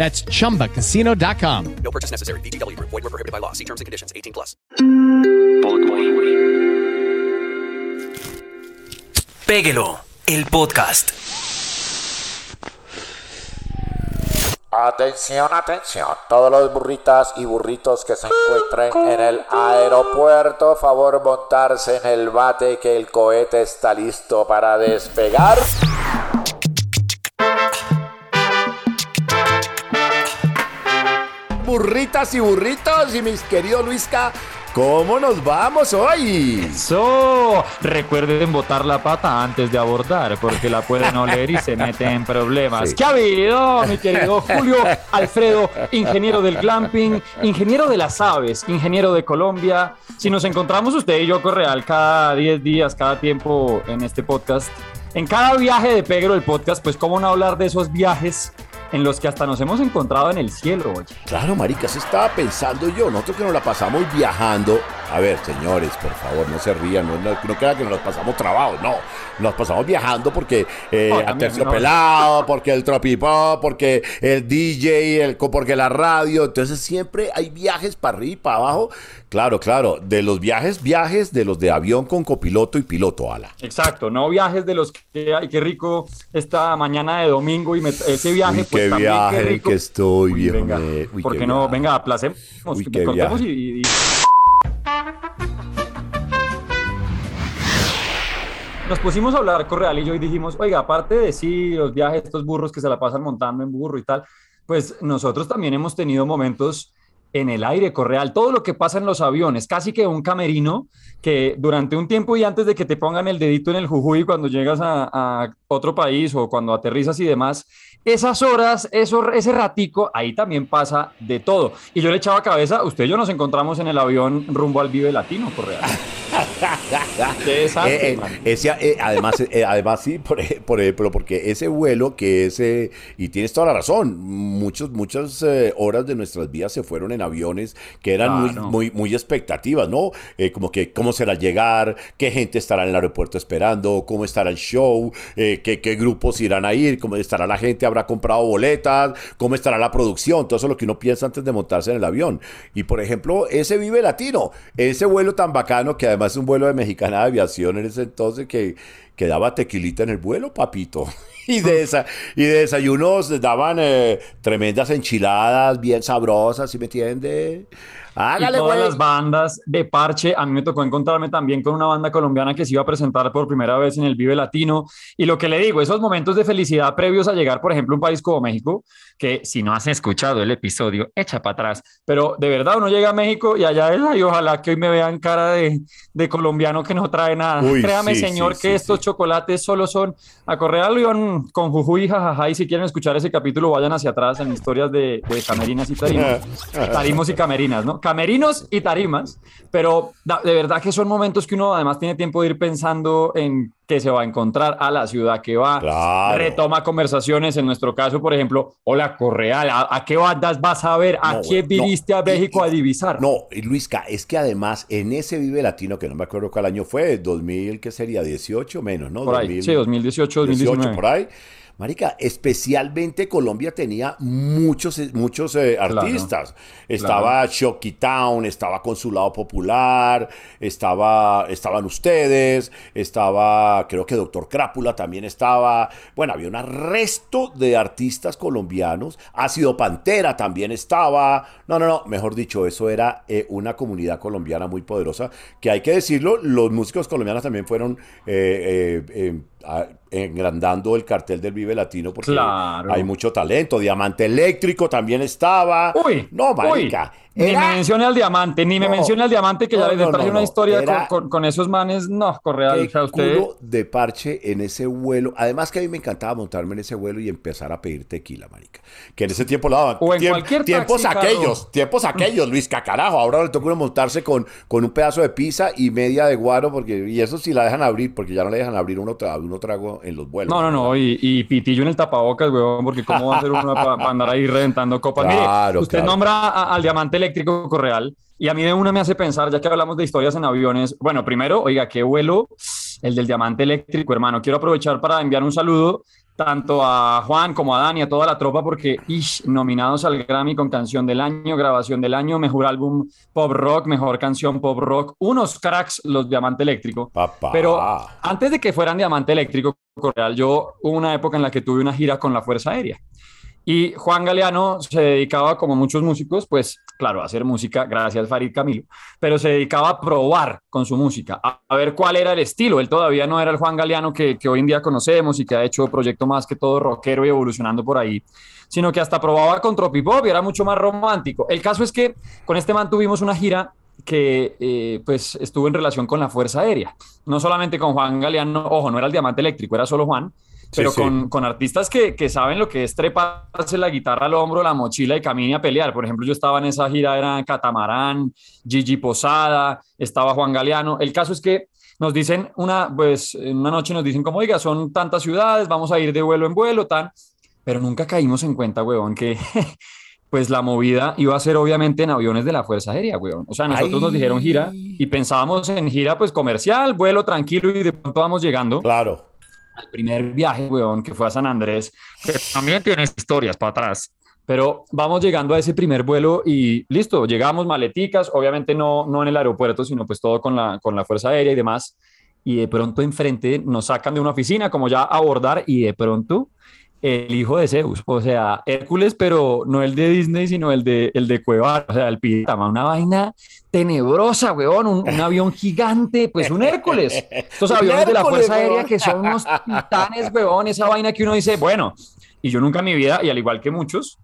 That's chumbacasino.com. No purchase necessary. VGW Group. Void were prohibited by law. See terms and conditions. 18 plus. Péguelo, el podcast. Atención, atención, todos los burritas y burritos que se encuentren en el aeropuerto, favor montarse en el bate que el cohete está listo para despegar. Burritas y burritos y mis queridos Luisca, ¿cómo nos vamos hoy? Eso, recuerden botar la pata antes de abordar, porque la pueden oler y se meten en problemas. ¿Qué ha habido, mi querido Julio Alfredo, ingeniero del glamping, ingeniero de las aves, ingeniero de Colombia? Si nos encontramos usted y yo Correal cada 10 días, cada tiempo en este podcast, en cada viaje de Pegro el podcast, pues cómo no hablar de esos viajes en los que hasta nos hemos encontrado en el cielo, oye. Claro, marica, eso estaba pensando yo. Nosotros que nos la pasamos viajando. A ver, señores, por favor, no se rían. No, crean que nos pasamos trabados. No, nos pasamos viajando porque eh, Oh, a también, Terciopelado, porque el Tropipop, porque el DJ, el, porque la radio. Entonces siempre hay viajes para arriba y para abajo. Claro, claro. De los viajes, viajes de los de avión con copiloto y piloto, ala. Exacto, no viajes de los que, ay, qué rico esta mañana de domingo y me- ese viaje, Uy, pues qué también viaje qué el rico. que estoy, Uy, viejo. venga, me- uy, ¿por qué qué no? viaje. Venga, aplacemos, Uy, que qué viaje. y, y- Nos pusimos a hablar Correal y yo y dijimos, oiga, aparte de sí, los viajes, estos burros que se la pasan montando en burro y tal, pues nosotros también hemos tenido momentos en el aire Correal, todo lo que pasa en los aviones, casi que un camerino que durante un tiempo y antes de que te pongan el dedito en el jujuy cuando llegas a, a otro país o cuando aterrizas y demás, esas horas, eso, ese ratico, ahí también pasa de todo. Y yo le echaba cabeza, usted y yo nos encontramos en el avión rumbo al Vive Latino, Correal. Qué desastre, Eh, eh, ese, eh, además, eh, además sí, por, por ejemplo, porque ese vuelo que ese, y tienes toda la razón, muchos, muchas eh, horas de nuestras vidas se fueron en aviones que eran muy, muy, muy expectativas, ¿no? Eh, como que cómo será llegar, qué gente estará en el aeropuerto esperando, cómo estará el show, eh, qué, qué grupos irán a ir, cómo estará la gente, habrá comprado boletas, cómo estará la producción, todo eso es lo que uno piensa antes de montarse en el avión. Y por ejemplo, ese Vive Latino, ese vuelo tan bacano que además es un vuelo de Mexicana de Aviación en ese entonces que, que daba tequilita en el vuelo, papito. Y de, esa, y de desayunos daban eh, tremendas enchiladas bien sabrosas, ¿sí me entiende? Y Hágale, todas güey. las bandas de parche. A mí me tocó encontrarme también con una banda colombiana que se iba a presentar por primera vez en el Vive Latino. Y lo que le digo, esos momentos de felicidad previos a llegar, por ejemplo, a un país como México, que si no has escuchado el episodio, echa para atrás. Pero de verdad uno llega a México y allá es, ay, ojalá que hoy me vean cara de, de colombiano que no trae nada. Uy, Créame, sí, señor, sí, que sí, estos chocolates solo son a Correal lo iban con Jujuy, jajaja. Y si quieren escuchar ese capítulo, vayan hacia atrás en historias de, de camerinas y tarimas. Tarimos y camerinas, ¿no? Camerinos y tarimas, pero de verdad que son momentos que uno además tiene tiempo de ir pensando en qué se va a encontrar a la ciudad que va, Claro. retoma conversaciones, en nuestro caso, por ejemplo, hola Correal, ¿a, a qué bandas vas a ver? ¿A No, no. viniste a México y- a divisar? No, Luisca, es que además en ese Vive Latino, que no me acuerdo cuál año fue, 2000, ¿qué sería? 18 menos, ¿no? Por ahí, sí, 2018, 2019. por ahí. Marica, especialmente Colombia tenía muchos, muchos eh, artistas. Estaba Shocky Town, estaba Consulado Popular, estaba, estaban ustedes, estaba, creo que Doctor Crápula también estaba. Bueno, había un resto de artistas colombianos. Ácido Pantera también estaba. No, no, no, mejor dicho, eso era eh, una comunidad colombiana muy poderosa, que hay que decirlo, los músicos colombianos también fueron... Eh, eh, engrandando el cartel del Vive Latino porque hay mucho talento. Diamante Eléctrico también estaba. Uy, no, marica. Ni me mencione al diamante, ni me mencione al diamante, que ya les traje una historia con, esos manes. No, Correal. O usted... de parche en ese vuelo. Además que a mí me encantaba montarme en ese vuelo y empezar a pedir tequila, marica. Que en ese tiempo lo daban. O en cualquier Tiempos aquellos, tiempos aquellos, Luis Cacarajo. Ahora le toca uno montarse con, con un pedazo de pizza y media de guaro, porque, y eso sí la dejan abrir, porque ya no le dejan abrir uno, uno trago en los vuelos. No, no, no, y, pitillo en el tapabocas, weón, porque cómo va a ser uno para andar ahí reventando copas. Mire, usted nombra al diamante eléctrico Correal y a mí de una me hace pensar, ya que hablamos de historias en aviones, bueno, primero, oiga, qué vuelo el del diamante eléctrico, hermano. Quiero aprovechar para enviar un saludo tanto a Juan como a Dani, a toda la tropa, porque ish, nominados al Grammy con canción del año, grabación del año, mejor álbum pop rock, mejor canción pop rock, unos cracks los Diamante Eléctrico. Pero antes de que fueran Diamante Eléctrico, Correal, yo hubo una época en la que tuve una gira con la Fuerza Aérea. Y Juan Galeano se dedicaba, como muchos músicos, pues claro, a hacer música, gracias Farid Camilo, pero se dedicaba a probar con su música, a, ver cuál era el estilo. Él todavía no era el Juan Galeano que, que, hoy en día conocemos y que ha hecho proyecto más que todo rockero y evolucionando por ahí, sino que hasta probaba con tropipop y era mucho más romántico. El caso es que con este man tuvimos una gira que eh, pues estuvo en relación con la Fuerza Aérea, no solamente con Juan Galeano, ojo, no era el diamante eléctrico, era solo Juan, pero con, con, artistas que, que, saben lo que es treparse la guitarra al hombro, la mochila y caminar a pelear. Por ejemplo, yo estaba en esa gira, era Catamarán, Gigi Posada, estaba Juan Galeano. El caso es que nos dicen una, pues, una noche nos dicen como, oiga, son tantas ciudades, vamos a ir de vuelo en vuelo, tan, pero nunca caímos en cuenta, huevón, que pues la movida iba a ser obviamente en aviones de la Fuerza Aérea, huevón. O sea, nosotros nos dijeron gira y pensábamos en gira pues comercial, vuelo tranquilo y de pronto vamos llegando. Claro el primer viaje, weón, que fue a San Andrés, que también tiene historias para atrás. Pero vamos llegando a ese primer vuelo y listo, llegamos maleticas, obviamente no, no en el aeropuerto, sino pues todo con la, con la Fuerza Aérea y demás. Y de pronto enfrente nos sacan de una oficina como ya abordar y de pronto el hijo de Zeus, o sea, Hércules, pero no el de Disney, sino el de, el de Cueva, o sea, el Pitama, una vaina tenebrosa, weón, un, avión gigante, pues un Hércules. Estos aviones de la Fuerza Aérea que son unos titanes, weón, esa vaina que uno dice, bueno, y yo nunca en mi vida, y al igual que muchos,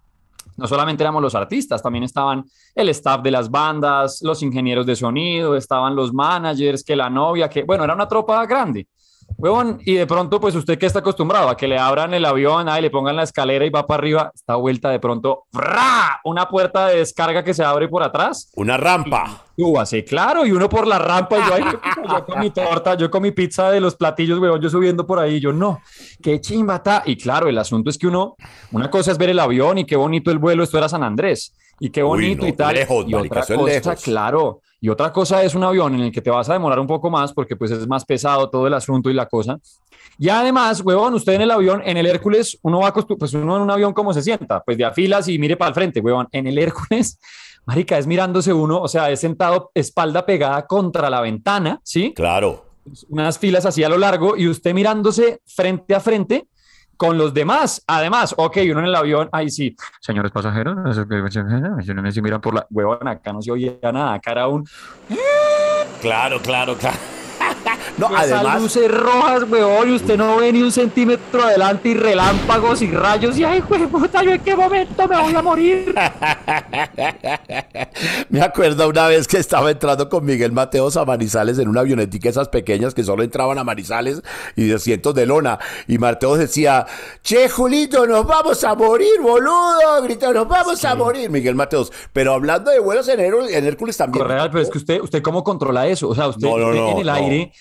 no solamente éramos los artistas, también estaban el staff de las bandas, los ingenieros de sonido, estaban los managers, que la novia, que bueno, era una tropa grande. Huevón, y de pronto, pues usted que está acostumbrado a que le abran el avión, ahí le pongan la escalera y va para arriba, está vuelta de pronto, ¡fra! Una puerta de descarga que se abre por atrás. Una rampa. así, claro, y uno por la rampa, y yo, ahí, yo con mi torta, yo con mi pizza de los platillos, huevón, yo subiendo por ahí, yo no, qué chimba está. Y claro, el asunto es que uno, una cosa es ver el avión y qué bonito el vuelo, esto era San Andrés, y qué bonito y tal. y otra cosa, claro y otra cosa es un avión en el que te vas a demorar un poco más porque pues es más pesado todo el asunto y la cosa. Y además, huevón, usted en el avión, en el Hércules, uno va a pues uno en un avión como se sienta, pues de afilas y mire para el frente, huevón. En el Hércules, marica, es mirándose uno, o sea, es sentado espalda pegada contra la ventana, ¿sí? Claro. Unas filas así a lo largo y usted mirándose frente a frente con los demás. Además, ok, uno en el avión, ahí sí, señores pasajeros, se miran por la huevona, acá no se oía nada, cara un. Claro, claro, claro. No, además. luces rojas, weón, y usted no ve ni un centímetro adelante y relámpagos y rayos. Y ay, güey, puta, ¿yo en qué momento me voy a morir? me acuerdo una vez que estaba entrando con Miguel Mateos a Manizales en una avionetica esas pequeñas que solo entraban a Manizales y de cientos de lona. Y Mateos decía, che, Julito, nos vamos a morir, boludo. Gritó, nos vamos a morir, Miguel Mateos. Pero hablando de vuelos en, Hércules también. Correal, pero es que usted, usted cómo controla eso. O sea, usted, en el aire.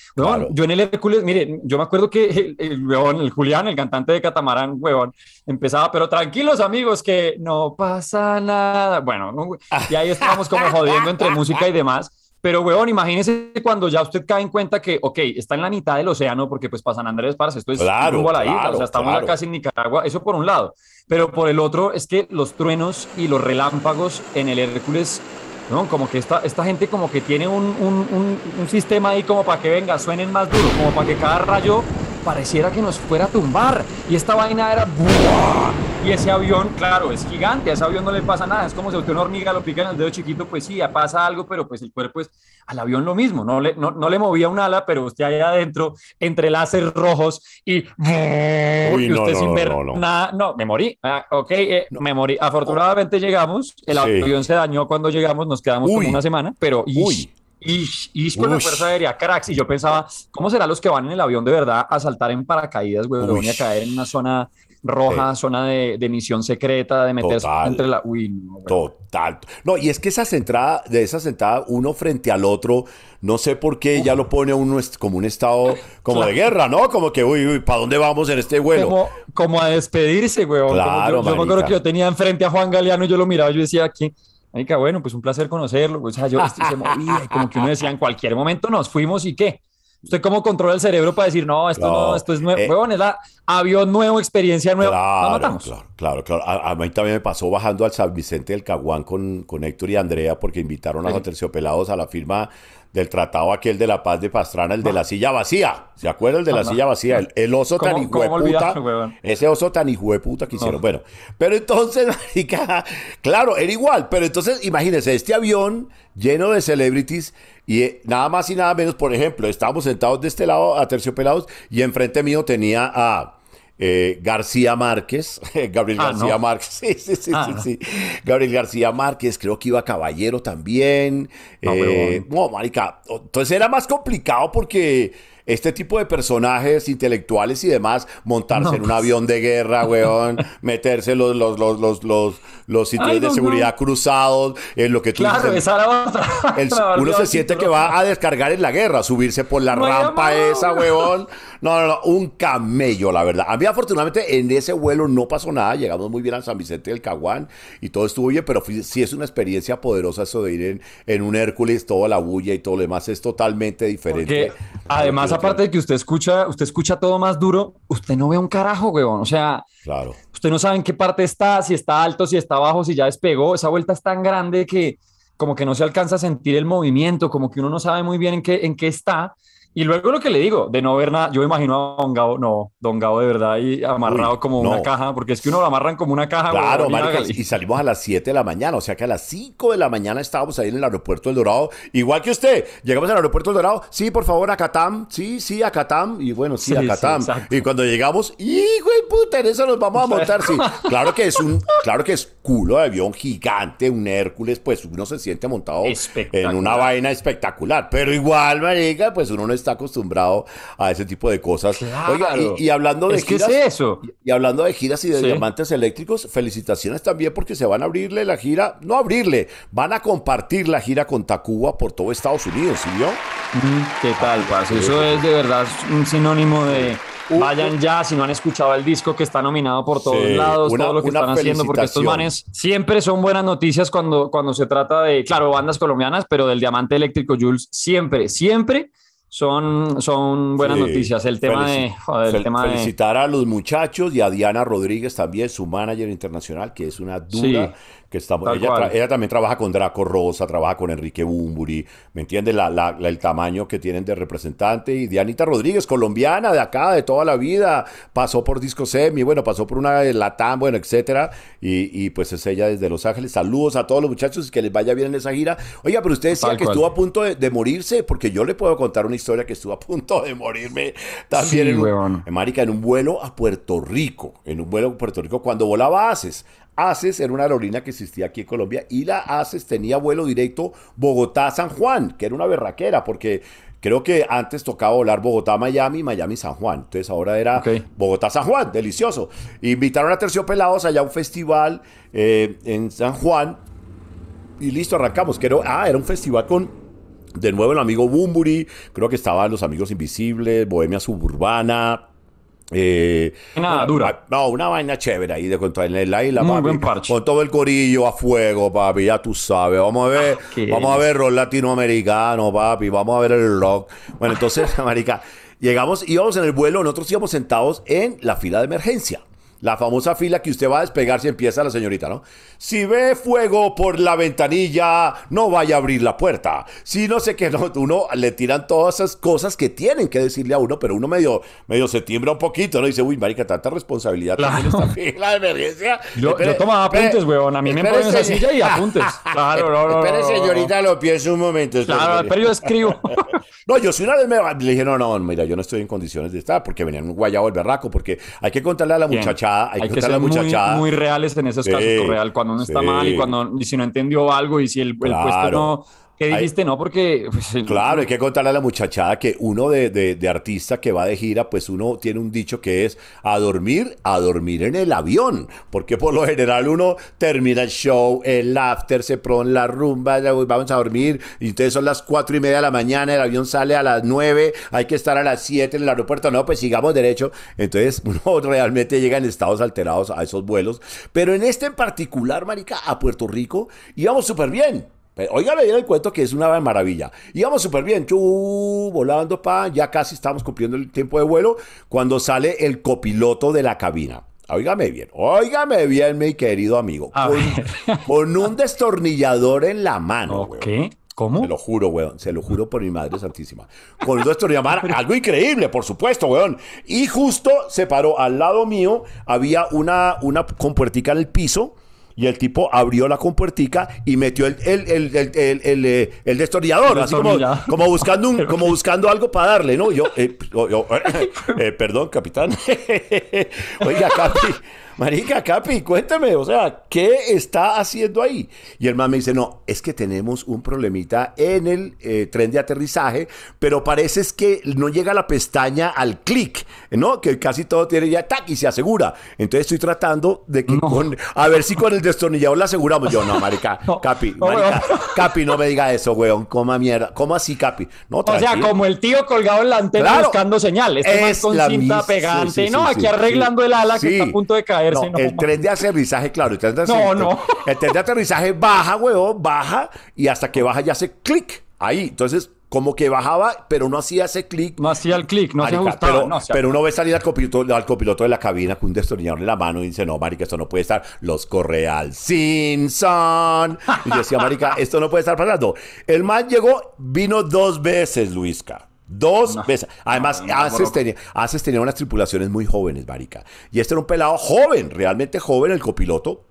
Yo en el Hércules, mire, yo me acuerdo que el, el, Julián, el cantante de Catamarán, huevón, empezaba, pero tranquilos amigos, que no pasa nada. Bueno, y ahí estábamos como jodiendo entre música y demás. Pero, weón, imagínese cuando ya usted cae en cuenta que, ok, está en la mitad del océano, porque pues pasan Andrés, parce, esto es Claro, rumbo a la isla, claro, o sea, estamos claro. casi en Nicaragua, eso por un lado. Pero por el otro es que los truenos y los relámpagos en el Hércules, ¿no? Como que esta, esta gente como que tiene un, un- un- sistema ahí como para que venga, suenen más duro, como para que cada rayo pareciera que nos fuera a tumbar. Y esta vaina era... ¡buah! Y ese avión, claro, es gigante, a ese avión no le pasa nada, es como si a usted una hormiga lo pica en el dedo chiquito, pues sí, ya pasa algo, pero pues el cuerpo es al avión lo mismo, no le, no, no le movía un ala, pero usted ahí adentro, entre láser rojos y... Uy, y no, usted no, sin ver nada, no, me morí, Ah, ok, eh, me morí. Afortunadamente llegamos, el Sí. avión se dañó cuando llegamos, nos quedamos Uy. como una semana, pero... Uy. Ish, ish con la. Fuerza Aérea, cracks. Y yo pensaba, ¿cómo serán los que van en el avión de verdad a saltar en paracaídas, güey? Y a caer en una zona roja, zona de, de misión secreta, de meterse Total. entre la... Uy, no, güey. Total. No, y es que esa sentada, de esa sentada, uno frente al otro, no sé por qué ya lo pone uno como un estado como de guerra, ¿no? Como que, uy, uy, ¿para dónde vamos en este vuelo? Como, como a despedirse, güey. Claro, yo, yo me acuerdo que yo tenía enfrente a Juan Galeano y yo lo miraba y yo decía aquí, bueno, pues un placer conocerlo. O sea, yo este, se movía y como que uno decía, en cualquier momento nos fuimos y qué. ¿Usted cómo controla el cerebro para decir, no, esto no, No, esto es nuevo, eh, huevón, es la avión nuevo, experiencia nueva? Claro, matamos. claro, claro, claro. A, a mí también me pasó bajando al San Vicente del Caguán con, con Héctor y Andrea porque invitaron a los terciopelados a la firma del tratado aquel de la paz de Pastrana, el de la silla vacía. ¿Se acuerda el de la silla vacía? El, el oso tan ¿Cómo- hijo cómo de puta. olvidarlo, huevón? Ese oso tan hijo de puta que hicieron. Bueno, pero entonces, marica, claro, era igual. Pero entonces, imagínense, este avión lleno de celebrities y eh, nada más y nada menos, por ejemplo, estábamos sentados de este lado a terciopelados y enfrente mío tenía a eh, García Márquez, Gabriel Ah, García no. Márquez, sí, sí, sí, Ah, sí, no. Gabriel García Márquez, creo que iba Caballero también. No, eh, no, marica, entonces era más complicado porque este tipo de personajes intelectuales y demás, montarse No, en un pues. avión de guerra, weón, meterse los, los, los, los, los, los cinturones Ay, de no, seguridad cruzados, en lo que tú Claro, dices, esa era otra. el- La uno se siente que va a descargar en la guerra, subirse por la No rampa esa, huevón. No, no, no, un camello, la verdad. A mí, afortunadamente, en ese vuelo no pasó nada. Llegamos muy bien a San Vicente del Caguán y todo estuvo bien, pero fui- sí es una experiencia poderosa eso de ir en, en un Hércules, toda la bulla y todo lo demás es totalmente diferente. Porque además, aparte de que usted escucha, usted escucha todo más duro, usted no ve un carajo, weón. O sea, Claro. usted no sabe en qué parte está, si está alto, si está bajo, si ya despegó. Esa vuelta es tan grande que como que no se alcanza a sentir el movimiento, como que uno no sabe muy bien en qué, en qué está. Y luego lo que le digo, de no ver nada, yo me imagino a Don Gabo, no, Don Gabo de verdad y amarrado Uy, como no. una caja, porque es que uno lo amarran como una caja. Claro, marica, y salimos a las 7 de la mañana, o sea que a las 5 de la mañana estábamos ahí en el aeropuerto del Dorado, igual que usted. Llegamos al aeropuerto del Dorado, sí, por favor, a Catam, sí, sí, a Catam, y bueno, sí, a sí, Catam. y cuando llegamos, hijo de puta, en eso nos vamos a montar, sí. Claro que es un, claro que es culo de avión gigante, un Hércules, pues uno se siente montado en una vaina espectacular, pero igual, marica, pues uno no está acostumbrado a ese tipo de cosas. Oiga, y, y hablando de Es que es giras, eso. y hablando de giras y de Sí. diamantes eléctricos, felicitaciones también porque se van a abrirle la gira, no abrirle, van a compartir la gira con Tacuba por todo Estados Unidos, ¿sí vio? Mm, ¿Qué tal, parce? Eso es de verdad un sinónimo de vayan ya si no han escuchado el disco que está nominado por todos Sí, lados, una- todo lo que están haciendo, porque estos manes siempre son buenas noticias cuando, cuando se trata de, claro, bandas colombianas, pero del diamante eléctrico Jules, siempre, siempre son, son buenas Sí. noticias. El tema de, Felici- el fel- tema de, felicitar a los muchachos y a Diana Rodríguez también, su manager internacional, que es una dura. Sí, que estamos, ella, también trabaja con Draco Rosa, trabaja con Enrique Bumburi, ¿me entiendes? La, la- la- el tamaño que tienen de representante. Y Dianita Rodríguez, colombiana, de acá, de toda la vida, pasó por Disco Semi, bueno, pasó por una Latam, bueno, etcétera. Y, y, pues es ella desde Los Ángeles. Saludos a todos los muchachos y que les vaya bien en esa gira. Oiga, pero usted decía Tal que cual. estuvo a punto de, de morirse, porque yo le puedo contar una historia que estuvo a punto de morirme también Sí, en, un- en Marica, en un vuelo a Puerto Rico, en un vuelo a Puerto Rico cuando volaba ACES. ACES era una aerolínea que existía aquí en Colombia y la ACES tenía vuelo directo Bogotá-San Juan, que era una berraquera porque creo que antes tocaba volar Bogotá-Miami, Miami-San Juan. Entonces ahora era. Bogotá-San Juan, delicioso. Invitaron a Terciopelados allá a un festival eh, en San Juan y listo, arrancamos. Que era- ah, era un festival con de nuevo el amigo Bumburi, creo que estaban los amigos invisibles, Bohemia Suburbana, Eh, Nada, una- dura. No, una vaina chévere ahí de contra en la isla, Muy papi, buen parche. Con todo el corillo a fuego, papi, ya tú sabes. Vamos a ver, Ah, vamos a ver rock latinoamericano, papi. Vamos a ver el rock. Bueno, entonces, marica, llegamos, íbamos en el vuelo, nosotros íbamos sentados en la fila de emergencia. La famosa fila que usted va a despegar si empieza la señorita, ¿no? Si ve fuego por la ventanilla, no vaya a abrir la puerta. Si no sé qué, no, uno le tiran todas esas cosas que tienen que decirle a uno, pero uno medio, medio se timbra un poquito, ¿no? Dice, uy, marica, tanta responsabilidad Claro. también esta fila de emergencia. Yo, Espere, yo tomaba apuntes, weón. A mí me ponen esa silla y apuntes. Claro, no, no, Espere, señorita, lo pienso un momento. espere, Claro, pero yo escribo. No, yo sí una vez me le dije, no, no, mira, yo no estoy en condiciones de estar porque venía un guayabo el berraco, porque hay que contarle a la Bien. Muchachada, hay, que ser la muchachada. muy, muy reales en esos Sí, casos, cuando uno está sí. mal y cuando y si no entendió algo y si el, el puesto no... ¿Qué Hay- dijiste? No, porque... pues, Claro, hay que contarle a la muchachada que uno de, de- de artista que va de gira, pues uno tiene un dicho que es a dormir, a dormir en el avión. Porque por lo general uno termina el show, el after, se pone la rumba, ya vamos a dormir. Y entonces son las cuatro y media de la mañana, el avión sale a las nueve, hay que estar a las siete en el aeropuerto. No, pues sigamos derecho. Entonces uno realmente llega en estados alterados a esos vuelos. Pero en este en particular, marica, a Puerto Rico, íbamos súper bien. Pero, Óigame bien el cuento que es una maravilla. Íbamos súper bien, chu, volando, pa, ya casi estamos cumpliendo el tiempo de vuelo cuando sale el copiloto de la cabina. Óigame bien, óigame bien, mi querido amigo. Con, un destornillador en la mano, weón. ¿Qué? ¿Cómo? Se lo juro, weón. Se lo juro por mi madre santísima. Con un destornillador, algo increíble, por supuesto, weón. Y justo se paró al lado mío, había una, una compuertica en el piso. Y el tipo abrió la compuertica y metió el, el, el, el, el, eh, destornillador, así como, como buscando un, como buscando algo para darle, ¿no? Yo, eh, yo- yo, eh, perdón, capitán. Oiga, Capi, marica, Capi, cuéntame, o sea, ¿qué está haciendo ahí? Y el man me dice, no, es que tenemos un problemita en el eh, tren de aterrizaje, pero parece es que no llega la pestaña al clic, ¿no? Que casi todo tiene ya tac y se asegura. Entonces estoy tratando de que con, a ver si con el destornillador la aseguramos. Yo, no, marica, No, Capi, no, marica. Capi, no me diga eso, weón, coma mierda. ¿Cómo así, Capi? No, O sea, como el tío colgado en la antena Claro. buscando señal. Este Es con la cinta mis- pegante. sí, sí, no, sí, aquí arreglando el ala que está a punto de caerse. No, No, el tren de aterrizaje, claro, el tren de No, aterrizaje, no. El tren de aterrizaje baja, weón, baja y hasta que baja ya hace clic ahí. Entonces, como que bajaba, pero no hacía ese clic. No hacía el clic, no se Marica, ajustaba. pero, no, se pero uno ve salir al copiloto, al copiloto de la cabina con un destornillador en la mano y dice, no, marica, esto no puede estar. Los Correal Simpson. Y yo decía, marica, esto no puede estar pasando. El man llegó, vino dos veces, Luisca. Dos veces. Además, no, no, tenía, Aces tenía unas tripulaciones muy jóvenes, marica. Y este era un pelado joven, realmente joven, el copiloto.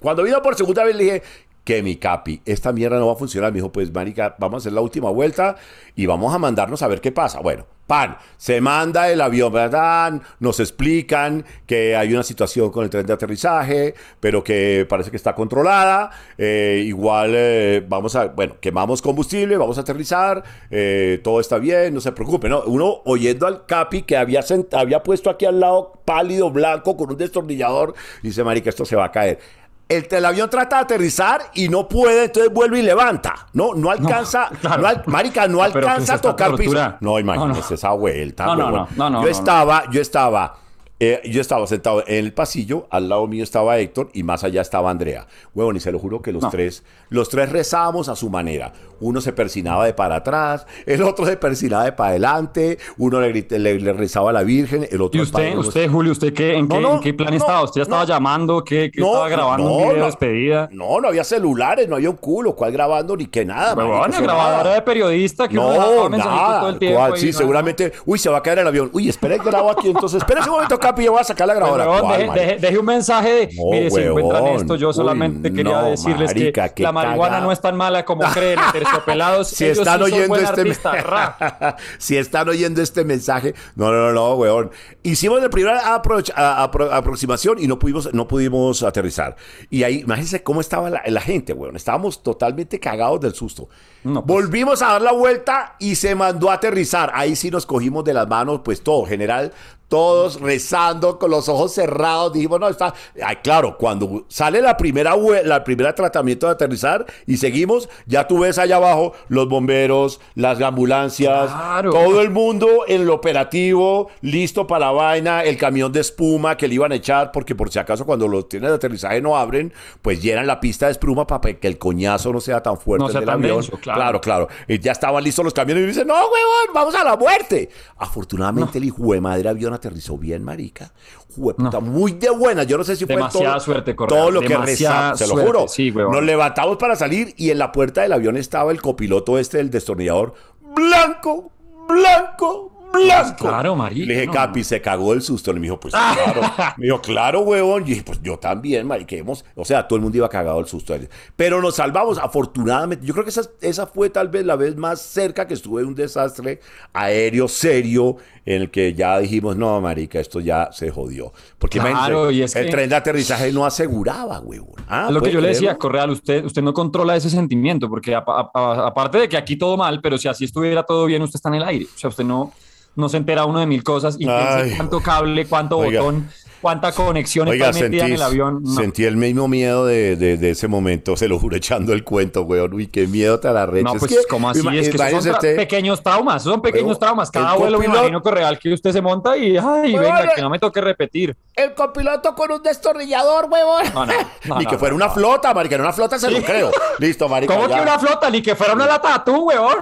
Cuando vino por segunda vez le dije que mi capi, esta mierda no va a funcionar. Me dijo, pues marica, vamos a hacer la última vuelta y vamos a mandarnos a ver qué pasa. Bueno, pan, se manda el avión, ¿verdad? Nos explican que hay una situación con el tren de aterrizaje, pero que parece que está controlada. Eh, igual eh, vamos a, bueno, quemamos combustible, vamos a aterrizar, eh, todo está bien, no se preocupe, ¿no? Uno oyendo al capi que había, había puesto aquí al lado pálido, blanco, con un destornillador, dice, marica, esto se va a caer. El, el avión trata de aterrizar y no puede, entonces vuelve y levanta. No, no alcanza, no, claro. al- marica, no Pero ¿qué es alcanza a tocar piso. No, imagínese No, no. esa vuelta. No, no, no, yo estaba, yo estaba, eh, yo estaba sentado en el pasillo, al lado mío estaba Héctor y más allá estaba Andrea. Huevón, y se lo juro que los No. tres, los tres rezábamos a su manera. Uno se persinaba de para atrás, el otro se persinaba de para adelante, uno le, grité- le, le rezaba a la Virgen, el otro ¿Y Padre usted, usted, Julio, usted qué, en, No, qué, no, en qué plan estaba? ¿Usted ya estaba llamando? ¿Qué, qué estaba grabando? ¿Un video de despedida? No, no había celulares, no había un culo, cuál grabando ni que nada. Pero bueno, grabadora nada. de periodista que No, nada. todo el tiempo. Sí, seguramente. Uy, se va a caer el avión. Uy, espere que grabo aquí. Entonces, espere un momento, Capi, yo voy a sacar la grabadora. huevón, ¿Cuál, deje, marica? deje- deje un mensaje de, No, mire, si encuentran esto, yo Uy, solamente quería no, decirles marica, que la marihuana no es tan mala como creen, terciopelados. si ellos están sí oyendo este artista, si están oyendo este mensaje no no no no weón. Hicimos la primera a- aproximación y no pudimos no pudimos aterrizar. Y ahí imagínense cómo estaba la, la gente weón. Estábamos totalmente cagados del susto No, pues. Volvimos a dar la vuelta y se mandó a aterrizar. Ahí sí nos cogimos de las manos, pues todo, general, todos rezando con los ojos cerrados. Dijimos, no, está. Ay, claro, cuando sale la primera, la primera tratamiento de aterrizar y seguimos, ya tú ves allá abajo los bomberos, las ambulancias, Claro. todo el mundo en el operativo, listo para la vaina, el camión de espuma que le iban a echar, porque por si acaso cuando los trenes de aterrizaje no abren, pues llenan la pista de espuma para que el coñazo no sea tan fuerte No sea del tan avión. denso, claro. Claro, claro. Y ya estaban listos los camiones y dicen, no, huevón, vamos a la muerte. Afortunadamente el hijo de madre avión aterrizó bien, marica. Jueputa, muy de buena. Yo no sé si fue Demasiada todo, suerte, Correa, todo lo que demasiada rezamos, se lo juro. sí. Nos levantamos para salir y en la puerta del avión estaba el copiloto este, el destornillador, blanco, blanco, blanco. Claro, marica, Le dije, no, Capi, se cagó el susto. Le dijo, pues claro. Me dijo, claro, huevón. Y dije, pues yo también, marica. O sea, todo el mundo iba cagado el susto. Pero nos salvamos, afortunadamente. Yo creo que esa, esa fue tal vez la vez más cerca que estuve de un desastre aéreo serio en el que ya dijimos, no, marica, esto ya se jodió. Porque Claro, imagínate, y es el que- tren de aterrizaje no aseguraba, huevón. Ah, Es lo que ¿puede yo le decía? Correal, usted, usted no controla ese sentimiento, porque aparte de que aquí todo mal, pero si así estuviera todo bien, usted está en el aire. O sea, usted no, no se entera uno de mil cosas y piensa cuánto cable, cuánto Oiga. botón, cuánta conexión Oiga, en el avión. No. sentí el mismo miedo de, de- de ese momento, se lo juro, echando el cuento, weón. Uy, qué miedo te la No, pues, como así? Es que esos son pequeños traumas, son pequeños traumas. Cada el vuelo me copiloto- imagino Correal que usted se monta y, ay, venga, que no me toque repetir. El copiloto con un destornillador, huevón. No, no, no, Ni que fuera una flota, marica, una flota se lo creo. Listo, marica. ¿Cómo ya. que una flota? Ni que fuera una lata atún, huevón.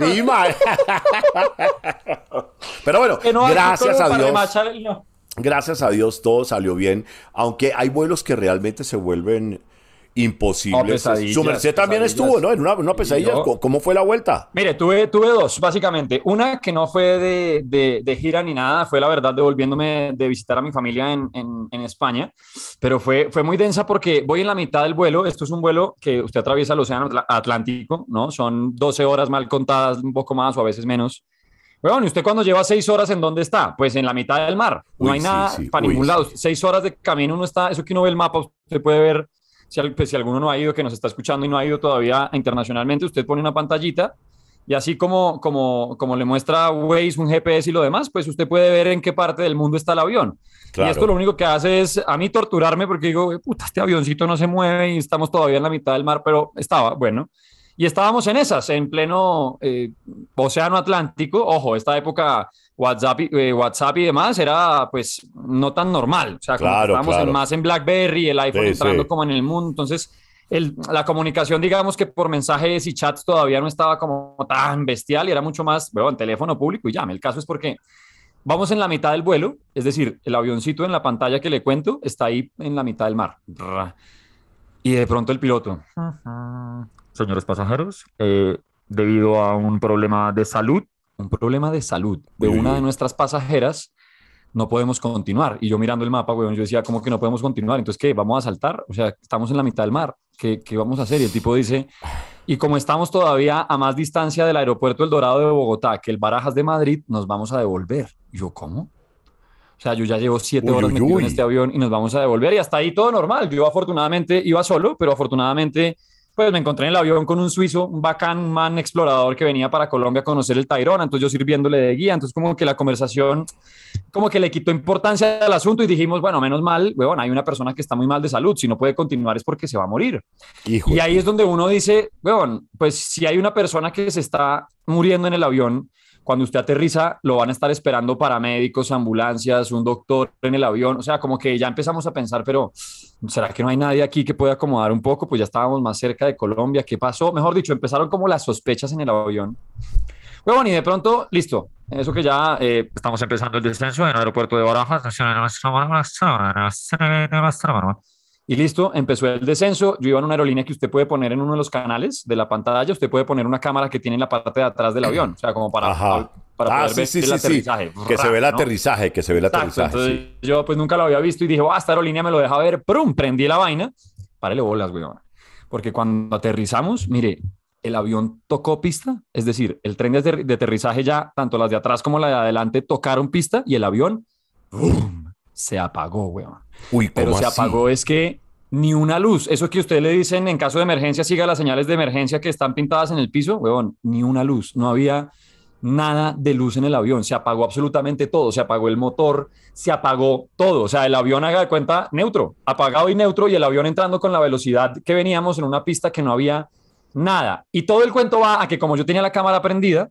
Pero bueno, Que gracias a Dios. Gracias a Dios todo salió bien, aunque hay vuelos que realmente se vuelven imposibles. Oh, Su merced también estuvo, ¿no? En una, una pesadilla. yo- ¿Cómo- ¿Cómo fue la vuelta? Mire, tuve, tuve dos, básicamente. Una que no fue de, de- de gira ni nada, fue la verdad devolviéndome de visitar a mi familia en, en- en España, pero fue, fue muy densa porque voy en la mitad del vuelo. Esto es un vuelo que usted atraviesa el Océano Atl- Atlántico, ¿no? Son 12 horas mal contadas, un poco más o a veces menos. Bueno, ¿y usted cuando lleva seis horas en dónde está? Pues en la mitad del mar. No Uy, hay sí, nada sí, para uy, ningún sí. lado. Seis horas de camino uno está, eso que uno ve el mapa, usted puede ver, si, pues, si alguno no ha ido, que nos está escuchando y no ha ido todavía internacionalmente, usted pone una pantallita y así como, como, como le muestra Waze, un GPS y lo demás, pues usted puede ver en qué parte del mundo está el avión. Claro. Y esto lo único que hace es a mí torturarme porque digo, "Güey, puta, este avioncito no se mueve y estamos todavía en la mitad del mar, pero estaba, bueno. Y estábamos en esas, en pleno eh, Océano Atlántico. Ojo, esta época WhatsApp y, eh, WhatsApp y demás era pues no tan normal. O sea, como que Claro, estábamos en- más en BlackBerry, el iPhone Sí, entrando sí. como en el mundo. Entonces, el- la comunicación, digamos que por mensajes y chats todavía no estaba como tan bestial y era mucho más, bueno, en teléfono público y llame. El caso es porque vamos en la mitad del vuelo, es decir, el avioncito en la pantalla que le cuento está ahí en la mitad del mar. Y de pronto el piloto. Señores pasajeros, eh, debido a un problema de salud, un problema de salud de Uy, una de nuestras pasajeras, no podemos continuar. Y yo mirando el mapa, weón, yo decía, ¿cómo que no podemos continuar? Entonces, ¿qué? ¿Vamos a saltar? O sea, estamos en la mitad del mar. ¿Qué, qué vamos a hacer? Y el tipo dice, y como estamos todavía a más distancia del aeropuerto El Dorado de Bogotá que el Barajas de Madrid, nos vamos a devolver. Y yo, ¿cómo? O sea, yo ya llevo siete Uy, horas uy, metido uy. en este avión y nos vamos a devolver y hasta ahí todo normal. Yo afortunadamente iba solo, pero afortunadamente pues me encontré en el avión con un suizo, un bacán, un man explorador que venía para Colombia a conocer el Tayrona, entonces yo sirviéndole de guía, entonces como que la conversación como que le quitó importancia al asunto y dijimos, bueno, menos mal, huevón, hay una persona que está muy mal de salud, si no puede continuar es porque se va a morir. Hijo Y ahí es donde uno dice, weón, pues si hay una persona que se está muriendo en el avión, cuando usted aterriza, lo van a estar esperando paramédicos, ambulancias, un doctor en el avión. O sea, como que ya empezamos a pensar, pero ¿será que no hay nadie aquí que pueda acomodar un poco? Pues ya estábamos más cerca de Colombia. ¿Qué pasó? Mejor dicho, empezaron como las sospechas en el avión. Bueno, y de pronto, listo. Eso que ya eh, estamos empezando el descenso en el aeropuerto de Barajas. Y listo, empezó el descenso. Yo iba en una aerolínea que usted puede poner en uno de los canales de la pantalla, usted puede poner una cámara que tiene en la parte de atrás del avión, o sea, como para, Ajá. para Ah, poder sí, ver sí, el sí, sí. aterrizaje. Que se ve el aterrizaje, que se ve el Exacto, aterrizaje. entonces sí. yo pues nunca lo había visto y dije, ah, esta aerolínea me lo deja ver, ¡prum! Prendí la vaina, párele bolas, weón. Porque cuando aterrizamos, mire, el avión tocó pista, es decir, el tren de, ater- de aterrizaje ya, tanto las de atrás como la de adelante tocaron pista y el avión ¡bum! Se apagó, weón. Uy, Pero ¿cómo se así? apagó es que ni una luz. Eso que usted le dicen en caso de emergencia, siga las señales de emergencia que están pintadas en el piso, huevón, ni una luz. No había nada de luz en el avión. Se apagó absolutamente todo. Se apagó el motor, se apagó todo. O sea, el avión, haga de cuenta, neutro, apagado y neutro, y el avión entrando con la velocidad que veníamos en una pista que no había nada. Y todo el cuento va a que como yo tenía la cámara prendida,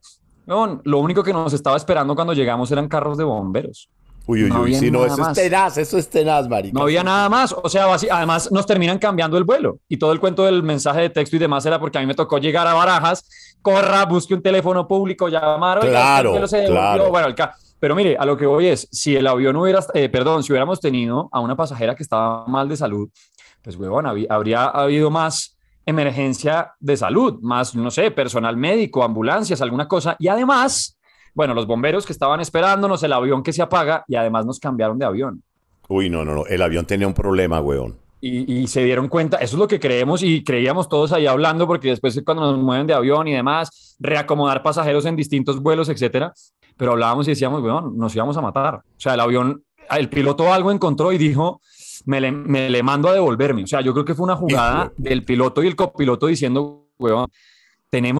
huevón, lo único que nos estaba esperando cuando llegamos eran carros de bomberos. Uy, uy, No uy, sí, no, nada eso es más. tenaz, eso es tenaz, marica. No había nada más. O sea, además nos terminan cambiando el vuelo. Y todo el cuento del mensaje de texto y demás era porque a mí me tocó llegar a Barajas, corra, busque un teléfono público, llamar. Claro, el se claro. Bueno, el Pero mire, a lo que voy es, si el avión hubiera, eh, perdón, si hubiéramos tenido a una pasajera que estaba mal de salud, pues, huevón, habría habido más emergencia de salud, más, no sé, personal médico, ambulancias, alguna cosa. Y además, bueno, los bomberos que estaban esperándonos, el avión que se apaga y además nos cambiaron de avión Uy, no, no, no. El avión tenía un problema, weón. y, y se dieron cuenta, eso es lo que creemos y creíamos todos ahí hablando, porque después cuando nos mueven de avión y demás, reacomodar pasajeros en distintos vuelos, etcétera, pero hablábamos y decíamos, bueno, nos íbamos a matar. O sea, el avión, el piloto algo encontró y dijo, me le, me le mando a devolverme. O sea, yo creo que fue una jugada del piloto y el copiloto diciendo, weón, tenemos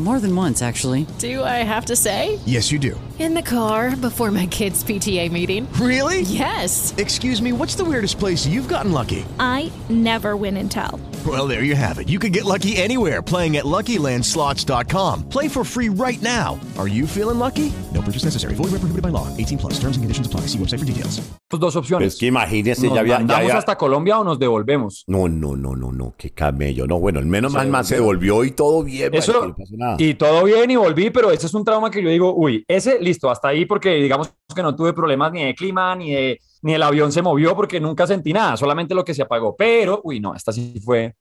More than once, actually. Do I have to say? Yes, you do. In the car before my kids' PTA meeting. Really? Yes. Excuse me, what's the weirdest place you've gotten lucky? I never win and tell. Well, there you have it. You can get lucky anywhere playing at LuckyLandSlots.com. Play for free right now. Are you feeling lucky? No purchase necessary. Void where prohibited by law. 18 plus. Terms and conditions apply. See website for details. dos opciones. Es que imagínese, ¿Nos ya había, ya mandamos había- hasta Colombia o nos devolvemos? No, no, no, no, no, qué camello. No, bueno, al menos Se más, más se devolvió. devolvió y todo bien, Eso, marica, no pasó nada. y todo bien y volví, pero ese es un trauma que yo digo, uy, ese listo, hasta ahí porque digamos que no tuve problemas ni de clima, ni de, ni el avión se movió porque nunca sentí nada, solamente lo que se apagó, pero, uy, no, esta sí fue,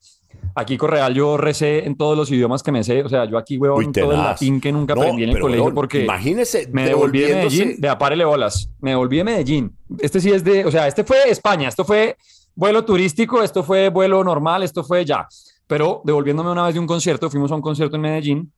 aquí Correal yo recé en todos los idiomas que me sé, o sea, yo aquí, huevón, Uy, todo el latín que nunca No, aprendí en el colegio porque imagínese me devolví de Medellín, de apárele bolas, me devolví de Medellín, este sí es de, o sea, este fue España, esto fue vuelo turístico, esto fue vuelo normal, esto fue ya, pero devolviéndome una vez de un concierto, fuimos a un concierto en Medellín,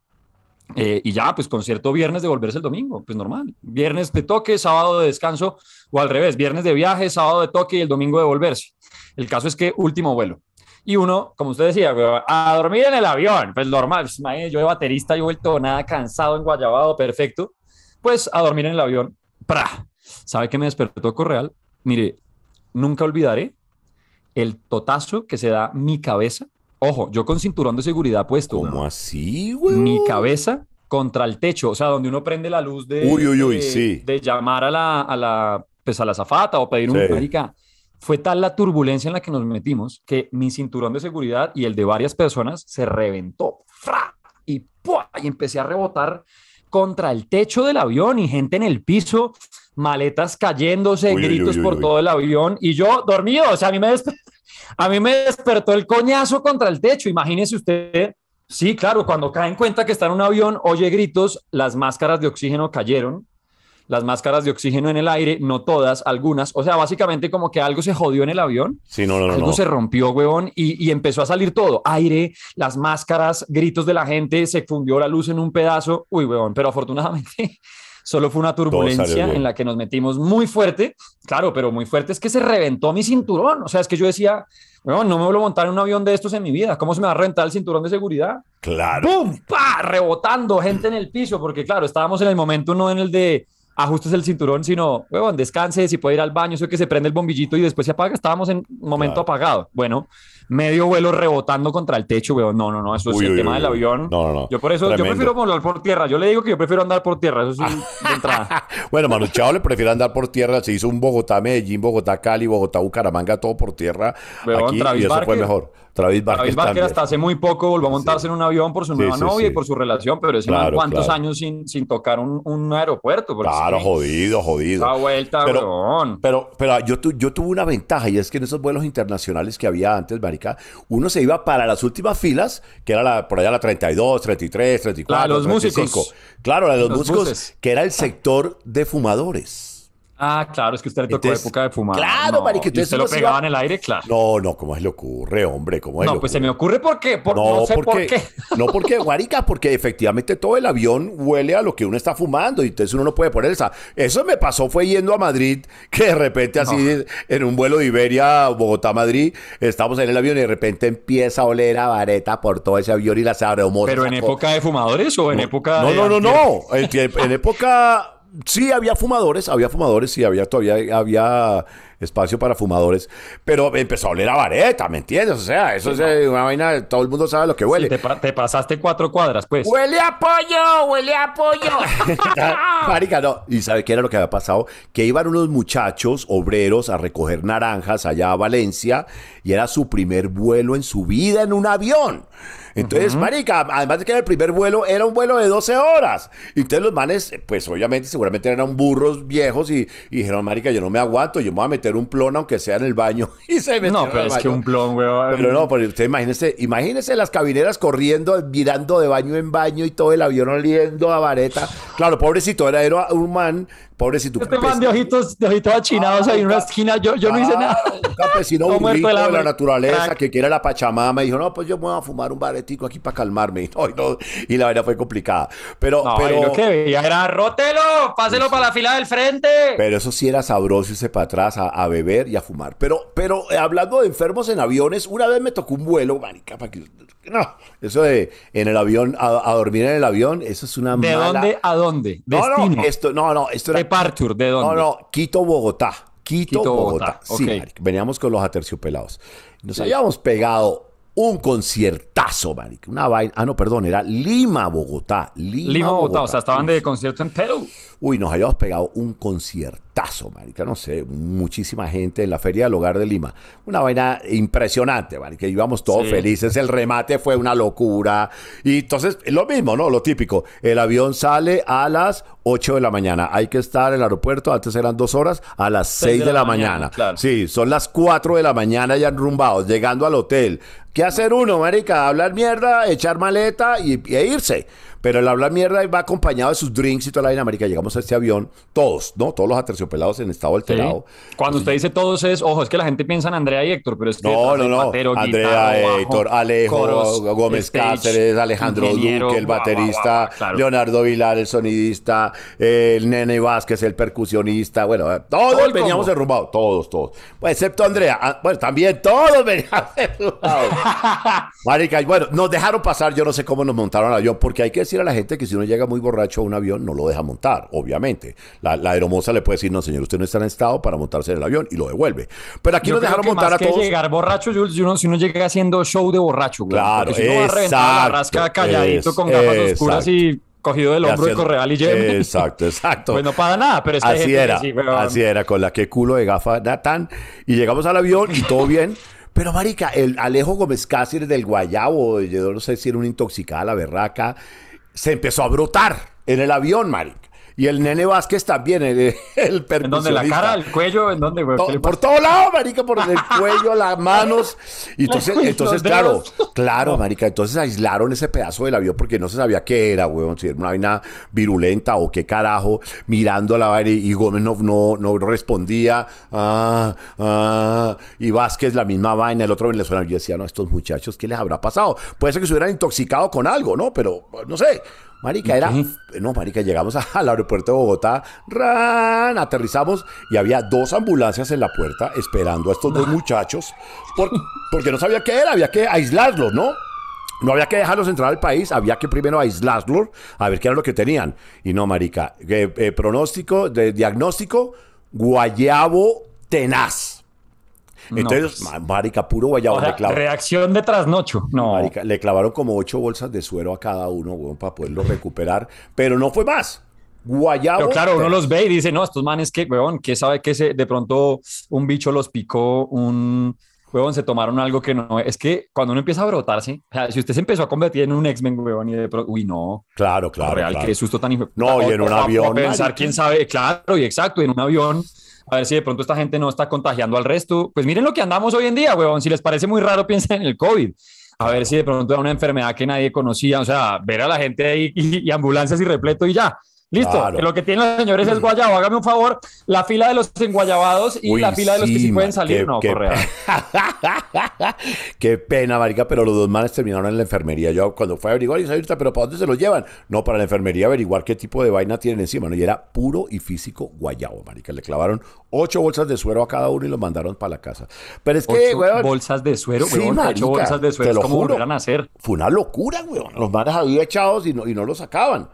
eh, y ya, pues concierto viernes, devolverse el domingo, pues normal. Viernes de toque, sábado de descanso, o al revés, viernes de viaje, sábado de toque y el domingo devolverse. El caso es que último vuelo. Y uno, como usted decía, a dormir en el avión, pues normal, pues, yo de baterista, yo vuelto nada cansado, en Guayabado, perfecto, pues a dormir en el avión. ¡Pra! ¿Sabe qué me despertó Correal? Mire, nunca olvidaré el totazo que se da mi cabeza. Ojo, yo con cinturón de seguridad puesto. ¿Cómo así, güey? Mi cabeza contra el techo, o sea, donde uno prende la luz de, Uy, uy, uy, de, sí. de llamar a la, a la, pues a la zafata o pedir un Sí. marica. Fue tal la turbulencia en la que nos metimos que mi cinturón de seguridad y el de varias personas se reventó. ¡Fra! Y, ¡pua! y empecé a rebotar contra el techo del avión y gente en el piso, maletas cayéndose, Uy, gritos uy, por uy. todo el avión y yo dormido, o sea, a mí me, despe- a mí me despertó el coñazo contra el techo, imagínese usted. Sí, claro, cuando cae en cuenta que está en un avión, oye gritos, las máscaras de oxígeno cayeron, las máscaras de oxígeno en el aire, no todas, algunas, o sea, básicamente como que algo se jodió en el avión, Sí, no, no, no. algo no. se rompió, huevón, y, y empezó a salir todo, aire, las máscaras, gritos de la gente, se fundió la luz en un pedazo, uy, huevón, pero afortunadamente solo fue una turbulencia en la que nos metimos muy fuerte, claro, pero muy fuerte es que se reventó mi cinturón, o sea, es que yo decía, huevón, no me vuelvo a montar en un avión de estos en mi vida, ¿cómo se me va a reventar el cinturón de seguridad? Claro. ¡Pum! ¡Pa! Rebotando gente en el piso, porque claro, estábamos en el momento no en el de ajustes el cinturón, sino, huevón, descanse, si puede ir al baño, eso que se prende el bombillito y después se apaga, estábamos en momento Claro. apagado. Bueno, medio vuelo rebotando contra el techo, huevón, no, no, no, eso es Uy, el uy, tema del avión. No, no, no. Yo por eso, yo prefiero volar por tierra, yo le digo que yo prefiero andar por tierra, eso sí, de entrada. Bueno, Manu Chao le prefiere andar por tierra. Se hizo un Bogotá, Medellín, Bogotá, Cali, Bogotá, Bucaramanga, todo por tierra. Aquí, Travis y eso fue mejor. Travis Barker David Barker hasta hace muy poco volvió a montarse en un avión por su nueva sí, novia y por su relación, pero ese man, Claro, cuántos claro. años sin, sin tocar un, un aeropuerto. Porque Claro, es jodido, jodido. esa vuelta, Pero-. Pero, pero yo, tu- yo tuve una ventaja y es que en esos vuelos internacionales que había antes, marica, uno se iba para las últimas filas, que era la, por allá la 32, 33, 34, La los 35. músicos. Claro, la de los, Los músicos, buses. que era el sector de fumadores. Ah, claro, es que usted le tocó Entonces, época de fumar. claro, no, marica, ¿y entonces usted lo pegaba iba- en el aire, claro. No, no, ¿cómo se le ocurre, hombre? ¿Cómo se No, le pues se me ocurre porque, por, no, sé por qué. No, porque, marica, porque efectivamente todo el avión huele a lo que uno está fumando y entonces uno no puede poner esa. Eso me pasó fue yendo a Madrid, que de repente así en un vuelo de Iberia, Bogotá-Madrid, estamos en el avión y de repente empieza a oler a vareta por todo ese avión y las aromosas. ¿Pero en época de fumadores o en época No, de no, no, no. En, tie- en época sí había fumadores, había fumadores, sí, había todavía había espacio para fumadores, pero empezó a oler a vareta, ¿me entiendes? O sea, eso es una vaina, todo el mundo sabe lo que huele. Sí, te, pa- te pasaste cuatro cuadras, pues. ¡Huele a pollo! ¡Huele a pollo! Marica, no. ¿Y sabe qué era lo que había pasado? Que iban unos muchachos obreros a recoger naranjas allá a Valencia y era su primer vuelo en su vida en un avión. Entonces, marica, además de que era el primer vuelo, era un vuelo de 12 horas. Y entonces los manes, pues obviamente, seguramente eran burros viejos y, y dijeron, marica, yo no me aguanto, yo me voy a meter un plon aunque sea en el baño. Y se No, pero es que un plon, weón. Pero no, pero usted imagínese, imagínese las cabineras corriendo, mirando de baño en baño y todo el avión oliendo a vareta. Claro, pobrecito, era, era un man, pobrecito. Este man de ojitos, de ojitos achinados ahí en una esquina, yo, yo no hice nada. un campesino muerto burrito de la naturaleza Crack. que quiere la pachamama y dijo, no, pues yo me voy a fumar un baretico aquí para calmarme. Y, no, y, no, y la verdad fue complicada. Pero, No, pero, lo que veía era rótelo, páselo para la fila del frente. Pero eso sí era sabroso irse para atrás a, a beber y a fumar. Pero, pero eh, hablando de enfermos en aviones, una vez me tocó un vuelo, marica, para que... No, eso de en el avión, a, a dormir en el avión, eso es una ¿De mala... dónde a dónde? No, Destino. no, esto, no, no, esto era... Departure, ¿de dónde? No, no, Quito, Bogotá. Quito, Quito, Bogotá. Bogotá, Sí, ok. marica, veníamos con los aterciopelados. Nos Sí. habíamos pegado un conciertazo, marica. Una vaina... Ah, no, perdón, era Lima, Bogotá. Lima, Lima, Bogotá, o sea, estaban de concierto en Perú. Uy, nos habíamos pegado un conciertazo, marica, no sé, muchísima gente en la Feria del Hogar de Lima. Una vaina impresionante, marica, íbamos todos Sí. felices, el remate fue una locura. Y entonces, lo mismo, ¿no? Lo típico, el avión sale a las 8 de la mañana, hay que estar en el aeropuerto, antes eran dos horas, a las 6 de, la, mañana. claro. Sí, son las 4 de la mañana ya enrumbados, llegando al hotel. ¿Qué hacer uno, marica? Hablar mierda, echar maleta y, y irse. Pero el hablar mierda va acompañado de sus drinks y toda la vaina, marica. Llegamos a este avión, todos, ¿no? Todos los aterciopelados en estado Sí. alterado. Cuando usted dice todos es, ojo, es que la gente piensa en Andrea y Héctor, pero es que No, no, no. batero, Andrea, guitarra, bajo, Héctor, Alejo, coros, Gómez stage, Cáceres, Alejandro Duque, el guau, guau, baterista, guau, claro. Leonardo Vilar, el sonidista, el Nene Vázquez, el percusionista. Bueno, eh, todos Todo veníamos derrumbados, todos, todos. Bueno, excepto Andrea. Ah, Bueno, también todos veníamos derrumbados. Marica, bueno, nos dejaron pasar, yo no sé cómo nos montaron al avión, porque hay que decir a la gente que si uno llega muy borracho a un avión, no lo deja montar, obviamente. La, la aeromoza le puede decir, no, señor, usted no está en estado para montarse en el avión y lo devuelve. Pero aquí Yo nos creo dejaron montar más a que todos. llegar borracho, Jules, si uno, si uno llega haciendo show de borracho, güey. Claro, si uno va reventado la exacto, rasca calladito es- con gafas oscuras exacto. y cogido del hombro de Correal y Yeme. Exacto, exacto. Pues no para nada, pero es que así gente que era, sí, así era, con la que culo de gafa Natán. Y llegamos al avión y todo bien. Pero, marica, el Alejo Gómez Cáceres del Guayabo, yo no sé si era una intoxicada la berraca, se empezó a brotar en el avión, marica. Y el Nene Vázquez también, el, el ¿En dónde? ¿La cara, el cuello? ¿En dónde, güey? To- ¿Qué le por pasa? todos lados, marica, por el cuello, las manos. Y entonces, entonces claro, claro, marica, entonces aislaron ese pedazo del avión porque no se sabía qué era, weón, si era una vaina virulenta o qué carajo, mirando la vaina y Gómez no, no, no respondía, ah, ah, y Vázquez la misma vaina, el otro venezolano, yo decía, no, estos muchachos, ¿qué les habrá pasado? Puede ser que se hubieran intoxicado con algo, ¿no? Pero, no sé. Marica, era. No, Marica, llegamos a- al aeropuerto de Bogotá, ran, aterrizamos y había dos ambulancias en la puerta esperando a estos dos muchachos por- porque no sabía qué era, había que aislarlos, ¿no? No había que dejarlos entrar al país, había que primero aislarlos, a ver qué era lo que tenían. Y no, Marica, eh, eh, pronóstico, de diagnóstico, guayabo tenaz. No, Entonces, pues. ma- Marica, puro guayabo O sea, clavaron. reacción de trasnocho. No. Marica, le clavaron como ocho bolsas de suero a cada uno, para poderlo recuperar. Pero no fue más. Guayabo. Pero claro, uno los ve y dice, no, estos manes que, weón, que sabe que se, de pronto un bicho los picó, un, weón, se tomaron algo que no, es que cuando uno empieza a brotarse, o sea, si usted se empezó a convertir en un X-Men, weón, y de pronto, uy, no, Claro, claro. real, claro. qué susto tan hijo. No, y en un avión, pensar, quién sabe, claro, y exacto, en un avión, a ver si de pronto esta gente no está contagiando al resto. Pues miren lo que andamos hoy en día, weón, si les parece muy raro, piensen en el COVID. A ver si de pronto era una enfermedad que nadie conocía, o sea, ver a la gente ahí y, y ambulancias y repleto y ya. Listo, Claro. que lo que tienen los señores es guayabo. Hágame un favor, la fila de los enguayabados y Uy, la fila de los que sí, pueden salir. qué- no, qué Correa. Qué pena, marica, pero los dos manes terminaron en la enfermería. Yo cuando fue a averiguar, y ahorita, pero ¿para dónde se los llevan? No, para la enfermería averiguar qué tipo de vaina tienen encima, ¿no? Y era puro y físico guayabo, marica. Le clavaron ocho bolsas de suero a cada uno y los mandaron para la casa. Pero es que, weón, bolsas de suero, Sí, weón, marica, ocho bolsas de suero, te es lo como juro. volver a nacer. Fue una locura, weón. Los manes ahí echados y no, y no los sacaban.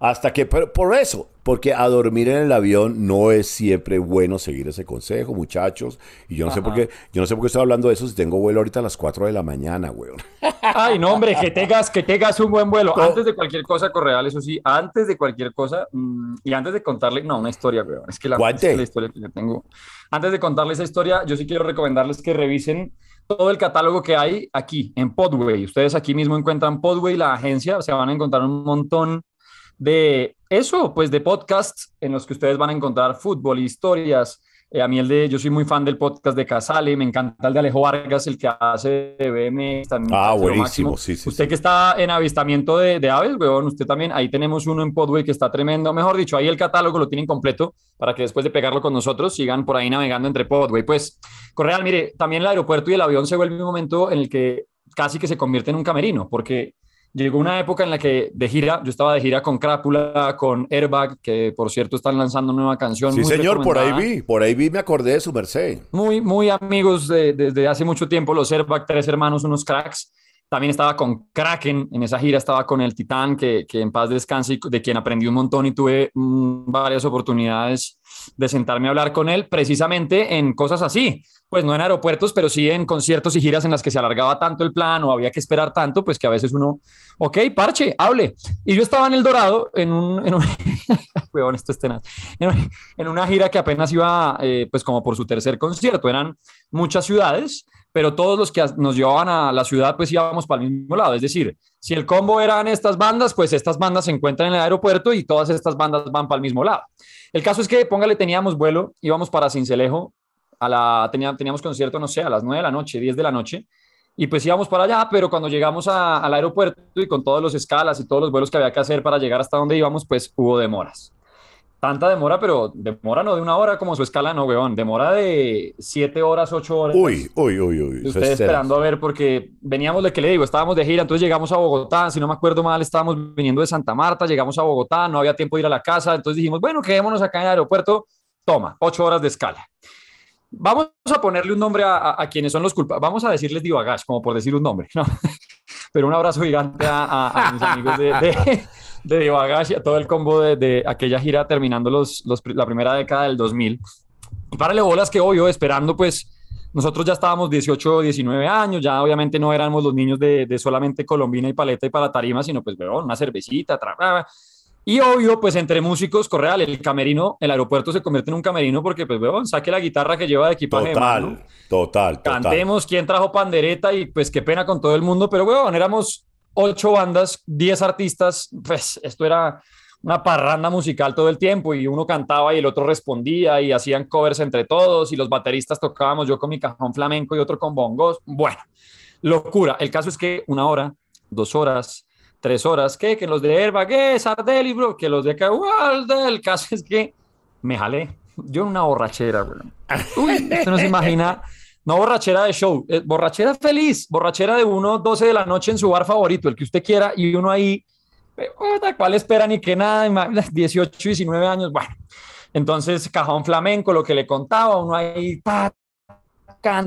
Hasta que, pero por eso, porque a dormir en el avión no es siempre bueno seguir ese consejo, muchachos. Y yo no sé por qué, yo no sé por qué estoy hablando de eso si tengo vuelo ahorita a las 4 de la mañana, weón. Ay, no, hombre, que tengas, que tengas un buen vuelo. Antes de cualquier cosa, Correal, eso sí, antes de cualquier cosa, mm, y antes de contarle, no, una historia, weón. Es que la, es que la historia que yo tengo. Antes de contarle esa historia, yo sí quiero recomendarles que revisen todo el catálogo que hay aquí, en Podway. Ustedes aquí mismo encuentran Podway, la agencia, se van a encontrar un montón de eso, pues de podcasts en los que ustedes van a encontrar fútbol, historias. Eh, a mí el de, yo soy muy fan del podcast de Casale, me encanta el de Alejo Vargas, el que hace de BM. también Ah, buenísimo, sí, sí, Usted que está en avistamiento de, de aves, weón, usted también, ahí tenemos uno en Podway que está tremendo. Mejor dicho, ahí el catálogo lo tienen completo para que después de pegarlo con nosotros sigan por ahí navegando entre Podway. Pues, Correal, mire, también el aeropuerto y el avión se vuelve un momento en el que casi que se convierte en un camerino, porque llegó una época en la que de gira, yo estaba de gira con Crápula, con Airbag, que por cierto están lanzando nueva canción. Sí, muy señor, por ahí vi, por ahí vi, me acordé de su merced. Muy, muy amigos de- desde hace mucho tiempo, los Airbag, tres hermanos, unos cracks. También estaba con Kraken, en esa gira estaba con el Titán, que, que en paz descanse, y de quien aprendí un montón y tuve mm, varias oportunidades de sentarme a hablar con él, precisamente en cosas así. Pues no en aeropuertos, pero sí en conciertos y giras en las que se alargaba tanto el plan o había que esperar tanto, pues que a veces uno, ok, parche, hable. Y yo estaba en El Dorado, en un... En un esto es tenaz. En, una gira que apenas iba, eh, pues como por su tercer concierto, eran muchas ciudades, pero todos los que nos llevaban a la ciudad, pues íbamos para el mismo lado. Es decir, si el combo eran estas bandas, pues estas bandas se encuentran en el aeropuerto y todas estas bandas van para el mismo lado. El caso es que, póngale, teníamos vuelo, íbamos para Cincelejo, a la, tenía- teníamos concierto, no sé, a las 9 de la noche, 10 de la noche, y pues íbamos para allá, pero cuando llegamos al aeropuerto y con todos los escalas y todos los vuelos que había que hacer para llegar hasta donde íbamos, pues hubo demoras. Tanta demora, pero demora no de una hora como su escala, no, weón. Demora de siete horas, ocho horas. Uy, uy, uy, uy. Y eso Usted es esperando a ver, porque veníamos de que le digo, estábamos de gira, entonces llegamos a Bogotá, si no me acuerdo mal, estábamos viniendo de Santa Marta, llegamos a Bogotá, no había tiempo de ir a la casa, entonces dijimos, bueno, quedémonos acá en el aeropuerto, toma, ocho horas de escala. Vamos a ponerle un nombre a, a- a quienes son los culpables, vamos a decirles Divagash, como por decir un nombre, ¿no? Pero un abrazo gigante a, a- a mis amigos de, de, de Divagash y a todo el combo de, de aquella gira terminando los, los la primera década del 2000. Y párale bolas que obvio, esperando pues nosotros ya estábamos 18 o 19 años, ya obviamente no éramos los niños de, de solamente colombina y paleta y para tarima, sino pues, weón, una cervecita, tra- tra- y obvio, pues entre músicos, Correal, el camerino, el aeropuerto se convierte en un camerino porque, pues, weón, saque la guitarra que lleva de equipaje de mano, Total, total, total. cantemos quién trajo pandereta y pues qué pena con todo el mundo, pero weón, éramos ocho bandas, diez artistas, pues esto era una parranda musical todo el tiempo y uno cantaba y el otro respondía y hacían covers entre todos y los bateristas tocábamos, yo con mi cajón flamenco y otro con bongos, bueno, locura. El caso es que una hora, dos horas, tres horas, ¿qué? Que los de Herba, ¿qué? Sardelli, bro, que los de Cagualde, el caso es que me jalé, yo en una borrachera, weón. Uy, usted no se imagina. No borrachera de show, eh, borrachera feliz, borrachera de uno 12 de la noche en su bar favorito, el que usted quiera, y uno ahí, eh, ¿cuál espera ni que nada? ima- 18, 19 años, bueno. Entonces, cajón flamenco, lo que le contaba, uno ahí, pa,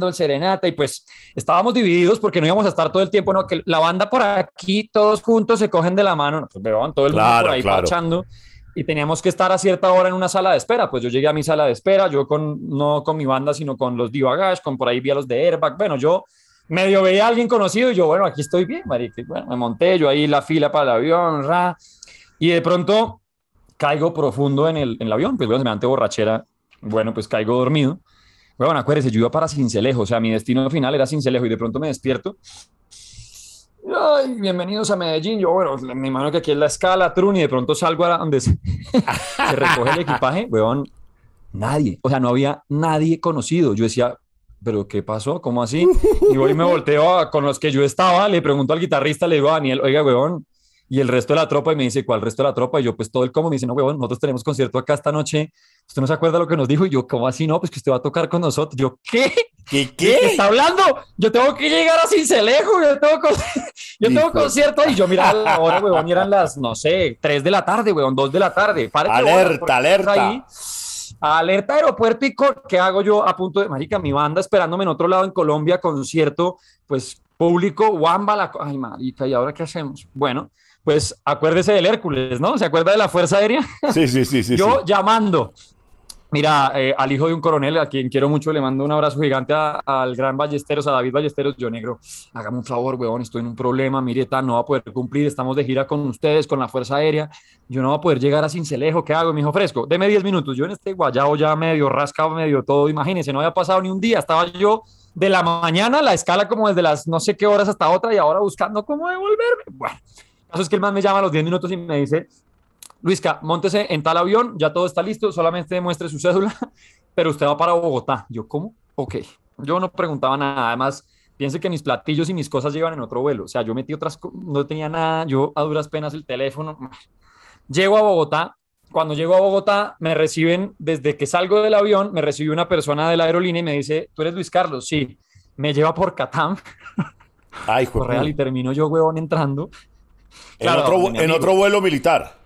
el serenata, y pues estábamos divididos porque no íbamos a estar todo el tiempo, no, que la banda por aquí, todos juntos se cogen de la mano, no, pues, todo el mundo por ahí claro. Y teníamos que estar a cierta hora en una sala de espera. Pues yo llegué a mi sala de espera, yo con, no con mi banda, sino con los Divagash, con por ahí vi a los de Airbag. Bueno, yo medio veía a alguien conocido y yo, bueno, aquí estoy bien, marica. Bueno, me monté yo ahí la fila para el avión, ra, y de pronto caigo profundo en el, en el avión, pues bueno, semejante borrachera, bueno, pues caigo dormido. Bueno, acuérdese, yo iba para Cincelejo, o sea, mi destino final era Cincelejo y de pronto me despierto Ay, bienvenidos a Medellín. Yo, bueno, me imagino que aquí es la escala, Trun, y de pronto salgo a donde se, recoge el equipaje, weón. Nadie, o sea, no había nadie conocido. Yo decía, ¿pero qué pasó? ¿Cómo así? Y voy y me volteo a- con los que yo estaba, le pregunto al guitarrista, le digo a Daniel, oiga, weón, y el resto de la tropa, y me dice, ¿cuál resto de la tropa? Y yo, pues todo el como, me dice, no, huevón, nosotros tenemos concierto acá esta noche, ¿usted no se acuerda lo que nos dijo? Y yo, ¿cómo así no? Pues que usted va a tocar con nosotros. Yo, ¿qué? ¿Qué? ¿Qué está hablando? Yo tengo que llegar a Cincelejo, yo tengo, con- yo tengo concierto y yo miraba la hora, huevón, y eran las, no sé, 3 de la tarde, huevón, 2 de la tarde. Alerta, alerta. ahí, Alerta aeropuerto y co- ¿qué hago yo a punto de marica? Mi banda esperándome en otro lado en Colombia, concierto, pues público, Wamba, la ay marica, ¿y ahora qué hacemos? Bueno, pues acuérdese del Hércules, ¿no? ¿Se acuerda de la Fuerza Aérea? Sí, sí, sí, sí. yo sí. llamando. Mira, eh, al hijo de un coronel, a quien quiero mucho, le mando un abrazo gigante a- al gran Ballesteros, a David Ballesteros, yo negro, hágame un favor, weón, estoy en un problema, mire, tal, no va a poder cumplir, estamos de gira con ustedes, con la Fuerza Aérea, yo no voy a poder llegar a Cincelejo, ¿qué hago, mi hijo fresco? Deme 10 minutos, yo en este guayao ya medio rascado, medio todo, imagínense, no había pasado ni un día, estaba yo de la mañana, la escala como desde las no sé qué horas hasta otra y ahora buscando cómo devolverme. Bueno, caso es que el man me llama a los 10 minutos y me dice, Luisca, móntese en tal avión, ya todo está listo, solamente demuestre su cédula, pero usted va para Bogotá. Yo, ¿cómo? Ok. Yo no preguntaba nada, además, piense que mis platillos y mis cosas llevan en otro vuelo, o sea, yo metí otras, no tenía nada, yo a duras penas el teléfono. Llego a Bogotá, cuando llego a Bogotá, me reciben, desde que salgo del avión, me recibió una persona de la aerolínea y me dice, ¿tú eres Luis Carlos? Sí. Me lleva por Catam, Ay, de Correal, y termino yo, huevón, entrando. En, otro, en vuelo militar.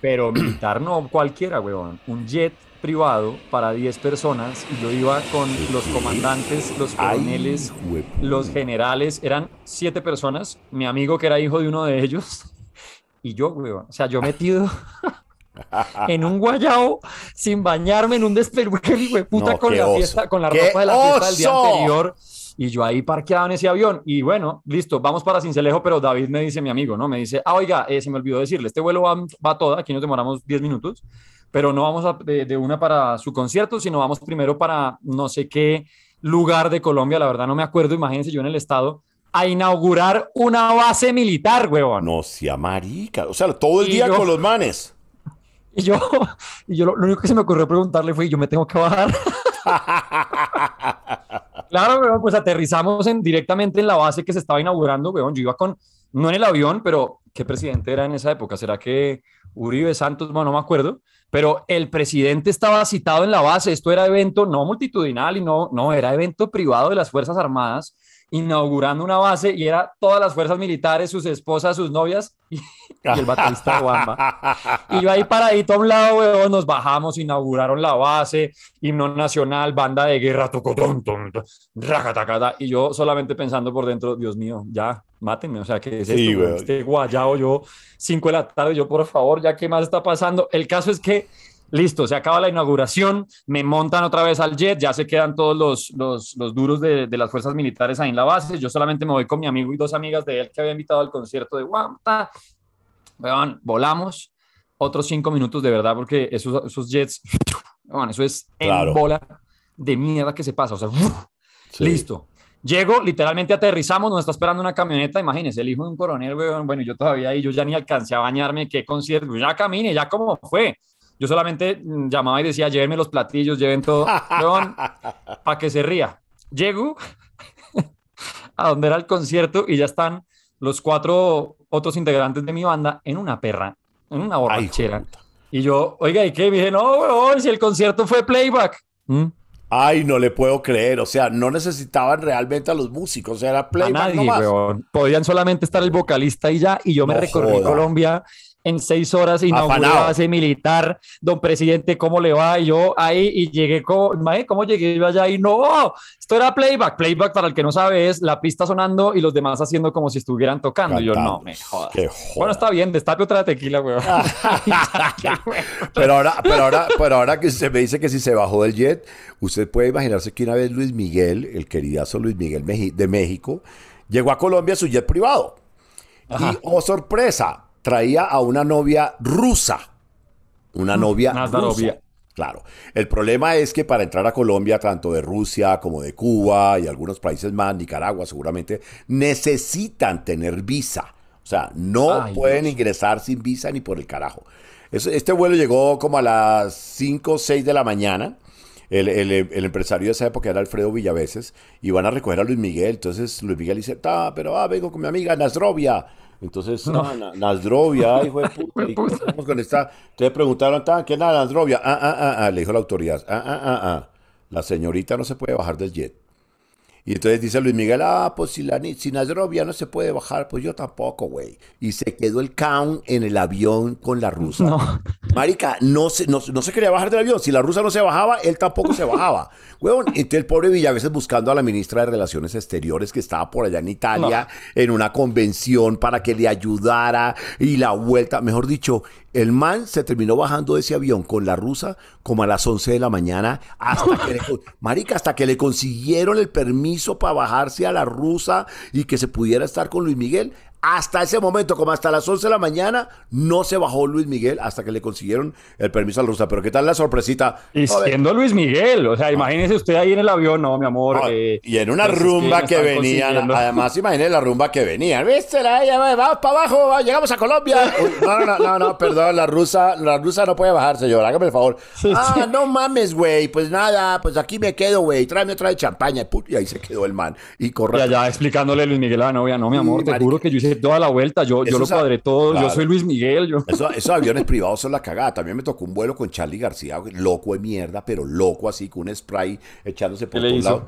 Pero militar no cualquiera, weón. Un jet privado para 10 personas y yo iba con los comandantes, los coroneles, los generales. Eran 7 personas. Mi amigo que era hijo de uno de ellos y yo, weón. O sea, yo metido en un guayao sin bañarme en un despeluque, puta, No, con la fiesta, con la ¡Qué ropa de la fiesta del día anterior. Y yo ahí parqueado en ese avión. Y bueno, listo, vamos para Cincelejo, pero David me dice, mi amigo, ¿no? Me dice, ah, oiga, eh, se me olvidó decirle, este vuelo va, va todo, aquí nos demoramos 10 minutos, pero no vamos a- de, de una para su concierto, sino vamos primero para no sé qué lugar de Colombia, la verdad no me acuerdo, imagínense yo en el estado, a inaugurar una base militar, huevón. No sea marica. O sea, todo el Y día yo- con los manes. Y yo, y yo lo, lo único que se me ocurrió preguntarle fue, ¿y yo me tengo que bajar? claro, weón, pues aterrizamos en, directamente en la base que se estaba inaugurando, weón. Yo iba con, no en el avión, pero ¿qué presidente era en esa época? ¿Será que Uribe Santos? Bueno, no me acuerdo. Pero el presidente estaba citado en la base. Esto era evento no multitudinal y no, no, era evento privado de las Fuerzas Armadas inaugurando una base y era todas las fuerzas militares, sus esposas, sus novias y, y el baterista de Wamba. Y yo ahí paradito a un lado, weón, nos bajamos, inauguraron la base, himno nacional, banda de guerra, tocotón, y yo solamente pensando por dentro, Dios mío, ya, mátenme, o sea, ¿qué es Sí, esto? weón. Este guayao, yo, 5 de la tarde, yo, por favor, ya, ¿qué más está pasando? El caso es que, listo, se acaba la inauguración, me montan otra vez al jet, ya se quedan todos los, los, los duros de, de las fuerzas militares ahí en la base, yo solamente me voy con mi amigo y dos amigas de él que había invitado al concierto de Guamta, Weón, volamos otros cinco minutos de verdad, porque esos, esos jets, weón, eso es Claro. en bola de mierda que se pasa. O sea, Sí. listo. Llego, literalmente aterrizamos, nos está esperando una camioneta, imagínense, el hijo de un coronel, weón, bueno, yo todavía ahí, yo ya ni alcancé a bañarme, qué concierto, ya camine, ya cómo fue. Yo solamente mm, llamaba y decía, llévenme los platillos, lleven todo, para que se ría. Llego a donde era el concierto y ya están los cuatro otros integrantes de mi banda en una perra, en una borrachera. y yo, oiga, ¿y qué? Me dije, no, weón, si el concierto fue playback. ¿Mm? Ay, no le puedo creer. O sea, no necesitaban realmente a los músicos. Era A playback nadie, nomás. weón. Podían solamente estar el vocalista y ya, y yo me recorrí joda. Colombia en seis horas, Afanado. base militar, don presidente, ¿cómo le va? Y yo ahí, y llegué, como, ¿cómo llegué yo allá? Y no, esto era playback. Playback, para el que no sabe, es la pista sonando y los demás haciendo como si estuvieran tocando. Y yo, no, me jodas. Qué joda. Bueno, está bien, destape otra tequila, weón. Pero ahora, pero ahora, pero ahora que usted me dice que si se bajó del jet, usted puede imaginarse que una vez Luis Miguel, el queridazo Luis Miguel de México, llegó a Colombia su jet privado. Y, oh sorpresa, traía a una novia rusa. Una novia Nada rusa. novia. Claro. El problema es que para entrar a Colombia, tanto de Rusia como de Cuba y algunos países más, Nicaragua seguramente, necesitan tener visa. O sea, no Ay, pueden Dios. ingresar sin visa ni por el carajo. Es- Este vuelo llegó como a las 5 o 6 de la mañana. el, el- el empresario de esa época era Alfredo Villaveses, y van a recoger a Luis Miguel. Entonces Luis Miguel dice, ta, pero ah, vengo con mi amiga Nasrovia. Entonces, No. Na- Nasrovia, hijo de puta. ¿y cómo con esta? Entonces preguntaron, "Ta, ¿quién es Nasrovia? Ah, ah, ah, ah, le dijo la autoridad. Ah, ah, ah, ah. La señorita no se puede bajar del jet. Y entonces dice Luis Miguel, ah, pues si, la, si Nasrovia no se puede bajar, pues yo tampoco, güey. Y se quedó el count en el avión con la rusa. Marica, no se, no, no se quería bajar del avión. Si la rusa no se bajaba, él tampoco se bajaba. Huevón, entonces el pobre Villaveses buscando a la ministra de Relaciones Exteriores que estaba por allá en Italia en una convención para que le ayudara y la vuelta, mejor dicho, el man se terminó bajando de ese avión con la rusa como a las 11 de la mañana hasta que le, marica, hasta que le consiguieron el permiso para bajarse a la rusa y que se pudiera estar con Luis Miguel. Hasta ese momento, como hasta las 11 de la mañana, no se bajó Luis Miguel hasta que le consiguieron el permiso a la rusa. Pero ¿qué tal la sorpresita? Y siendo Luis Miguel, o sea, imagínese usted ahí en el avión, no, mi amor. No, eh, y en una pues es rumba que, venían, además imagínate la rumba que venían. ¿Viste? La vamos para abajo, llegamos a Colombia. Uy, no, no, no, no, no, perdón, la rusa, la rusa no puede bajar, señor, hágame el favor. ah, no mames, güey, pues nada, pues aquí me quedo, güey, tráeme otra de champaña. Y ahí se quedó el man. Y corre. allá explicándole a Luis Miguel a la novia, no, mi amor, te juro que yo hice toda la vuelta, yo, yo lo cuadré todo, Claro. yo soy Luis Miguel, yo. Eso- esos aviones privados son la cagada. También me tocó un vuelo con Charlie García, loco de mierda, pero loco así, con un spray echándose por ¿Qué le todos hizo? lados.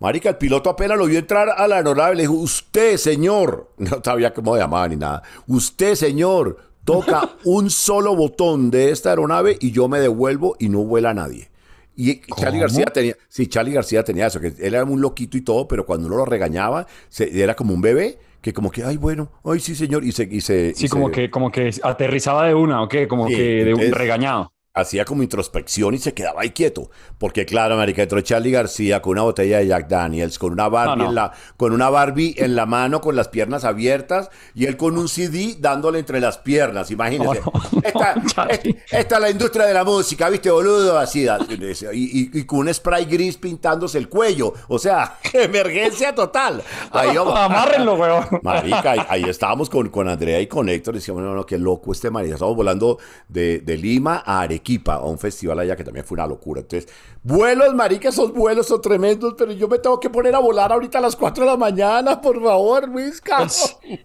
Marica, el piloto apenas lo vio entrar a la aeronave, le dijo, usted, señor, no sabía cómo llamaba ni nada, usted, señor, toca un solo botón de esta aeronave y yo me devuelvo y no vuela nadie. Y Charlie García tenía, sí, Charlie García tenía eso, que él era un loquito y todo, pero cuando uno lo regañaba, se- era como un bebé, que como que, ay, bueno, ay, sí, señor, y se... Y se Sí, y como se- que, como que aterrizaba de una, ¿o qué? Como Sí, que de un entonces- regañado. Hacía como introspección y se quedaba ahí quieto. Porque claro, marica, entró Charlie García con una botella de Jack Daniels, con una Barbie, No, no. En, la, con una Barbie en la mano, con las piernas abiertas, y él con un CD dándole entre las piernas, imagínese. Esta, es- esta es la industria de la música, ¿viste, boludo? Así, y, y- y con un spray gris pintándose el cuello. O sea, emergencia total. Ahí vamos. Amárrenlo, weón. Marica, ahí, ahí estábamos con, con Andrea y con Héctor. Decíamos, no, no, qué loco este marica. Estamos volando de, de Lima a Arequipa, a un festival allá que también fue una locura. Entonces, vuelos, marica, esos vuelos son tremendos, pero yo me tengo que poner a volar ahorita a las 4 de la mañana, por favor, Luis.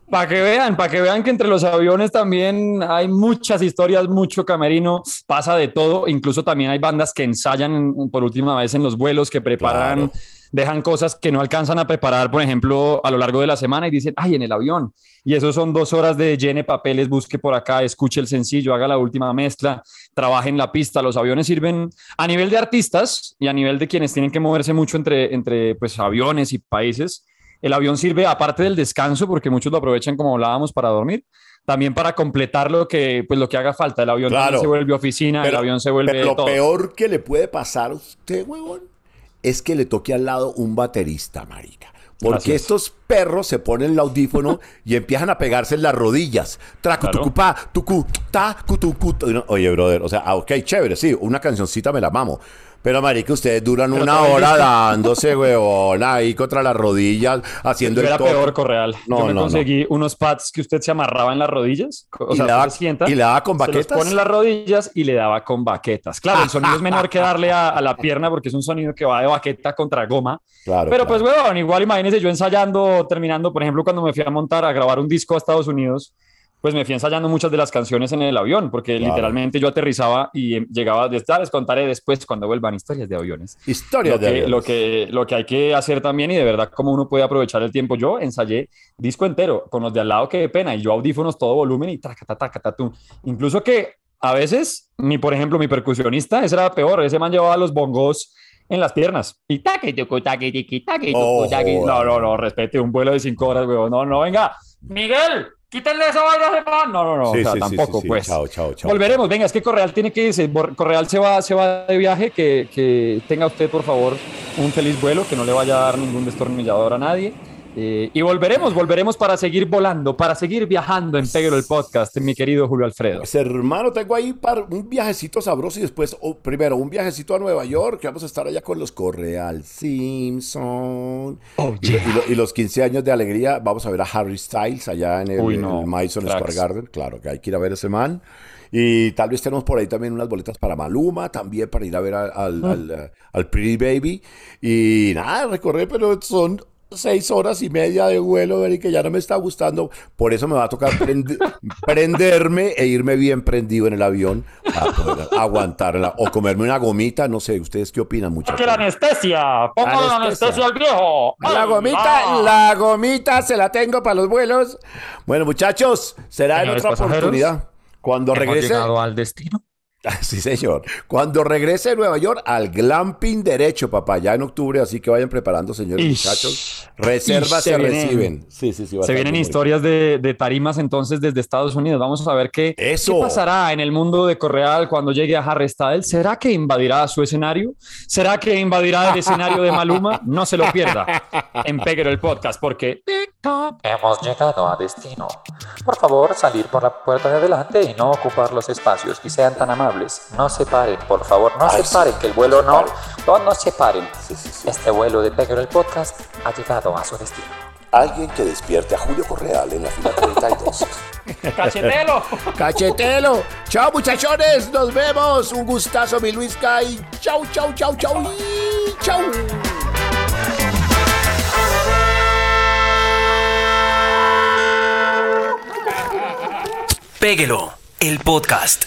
Para que vean, para que vean que entre los aviones también hay muchas historias, mucho camerino, pasa de todo. Incluso también hay bandas que ensayan por última vez en los vuelos, que preparan, dejan cosas que no alcanzan a preparar, por ejemplo, a lo largo de la semana y dicen, ay, en el avión. Y eso son dos horas de llene papeles, busque por acá, escuche el sencillo, haga la última mezcla, trabaje en la pista. Los aviones sirven a nivel de artistas y a nivel de quienes tienen que moverse mucho entre, entre pues, aviones y países. El avión sirve, aparte del descanso, porque muchos lo aprovechan, como hablábamos, para dormir, también para completar lo que, pues, lo que haga falta. El avión Claro. se vuelve oficina, el avión se vuelve pero lo todo. peor que le puede pasar a usted, huevón, es que le toque al lado un baterista, marica. Porque estos perros se ponen el audífono y empiezan a pegarse en las rodillas. Tracu, Claro. tucu, ta, cu, tu, cu, tu. No, Oye, brother, o sea, ah, ok, chévere, sí, una cancioncita me la mamo. Pero, marica, ustedes duran Pero una hora dándose, huevón, ahí contra las rodillas, haciendo Yo el era peor, Correal. No, Yo me no, no. conseguí unos pads que usted se amarraba en las rodillas. O ¿Y sea, le daba- se sienta, y le daba con se los baquetas? pone en las rodillas y le daba con baquetas. Claro, el sonido es menor que darle a, a la pierna porque es un sonido que va de baqueta contra goma. Claro, Pero claro. pues, weón, igual imagínese yo ensayando, terminando, por ejemplo, cuando me fui a montar a grabar un disco a Estados Unidos, pues me fui ensayando muchas de las canciones en el avión, porque Claro. literalmente yo aterrizaba y em, llegaba, ya les contaré después cuando vuelvan historias de aviones. Historias lo de que, aviones. Lo que, lo que hay que hacer también y de verdad cómo uno puede aprovechar el tiempo. Yo ensayé disco entero con los de al lado que de pena y yo audífonos todo volumen y taca, taca, taca, tum. Incluso que a veces, mi, por ejemplo, mi percusionista, ese era peor, ese man llevaba los bongos en las piernas y taque, tucu, taque, tiqui, taque, tucu, taque. No, no, no, respete un vuelo de cinco horas, weón. No, no, venga, Miguel, quítenle esa vaina. No, no, no, Sí, o sea, sí, tampoco, sí, pues. Chao, chao, chao. Volveremos, venga, es que Correal tiene que irse. Correal se va, se va de viaje, que, que tenga usted, por favor, un feliz vuelo, que no le vaya a dar ningún destornillador a nadie. Eh, y volveremos, volveremos para seguir volando, para seguir viajando en Pegelo el podcast, mi querido Julio Alfredo. Pues hermano, tengo ahí par- un viajecito sabroso y después, oh, primero, un viajecito a Nueva York, que vamos a estar allá con los Correal Simpson. y, lo- y lo- y los 15 años de alegría, vamos a ver a Harry Styles allá en el, Uy, en no, el Madison. Square Garden. Claro que hay que ir a ver ese man. Y tal vez tenemos por ahí también unas boletas para Maluma, también para ir a ver a- al, Ah. al, eh, al Pretty Baby. Y nada, recorrer, pero son seis horas y media de vuelo, y que ya no me está gustando. Por eso me va a tocar prende- prenderme e irme bien prendido en el avión para poder aguantarla. O comerme una gomita, no sé, ¿ustedes qué opinan, muchachos? la anestesia! ¡Ponga la anestesia al viejo! La gomita, la gomita se la tengo para los vuelos. Bueno, muchachos, será en otra oportunidad. Cuando Hemos regrese. llegado al destino. Sí, señor. Cuando regrese de Nueva York al glamping derecho, papá, ya en octubre, así que vayan preparando, señores Ish. muchachos. Reservas se, se vienen- reciben. Sí, sí, sí. Se vienen historias de, de tarimas entonces desde Estados Unidos. Vamos a ver qué, Eso. qué pasará en el mundo de Correal cuando llegue a Harry Styles. ¿Será que invadirá su escenario? ¿Será que invadirá el escenario de Maluma? No se lo pierda en Peguero el Podcast porque Hemos llegado a destino. Por favor, salir por la puerta de adelante y no ocupar los espacios. Y sean tan amables. No se paren, por favor. No Ay, se paren, sí, que el vuelo no no. se No, se paren. Sí, sí, sí. Este vuelo de Pegger el Podcast ha llegado a su destino. Alguien que despierte a Julio Correal en la fila 32. ¡Cachetelo! ¡Cachetelo! ¡Chao, muchachones! ¡Nos vemos! Un gustazo, mi Luis Kai. ¡Chau, chau, chau, chau! y Péguelo, el podcast.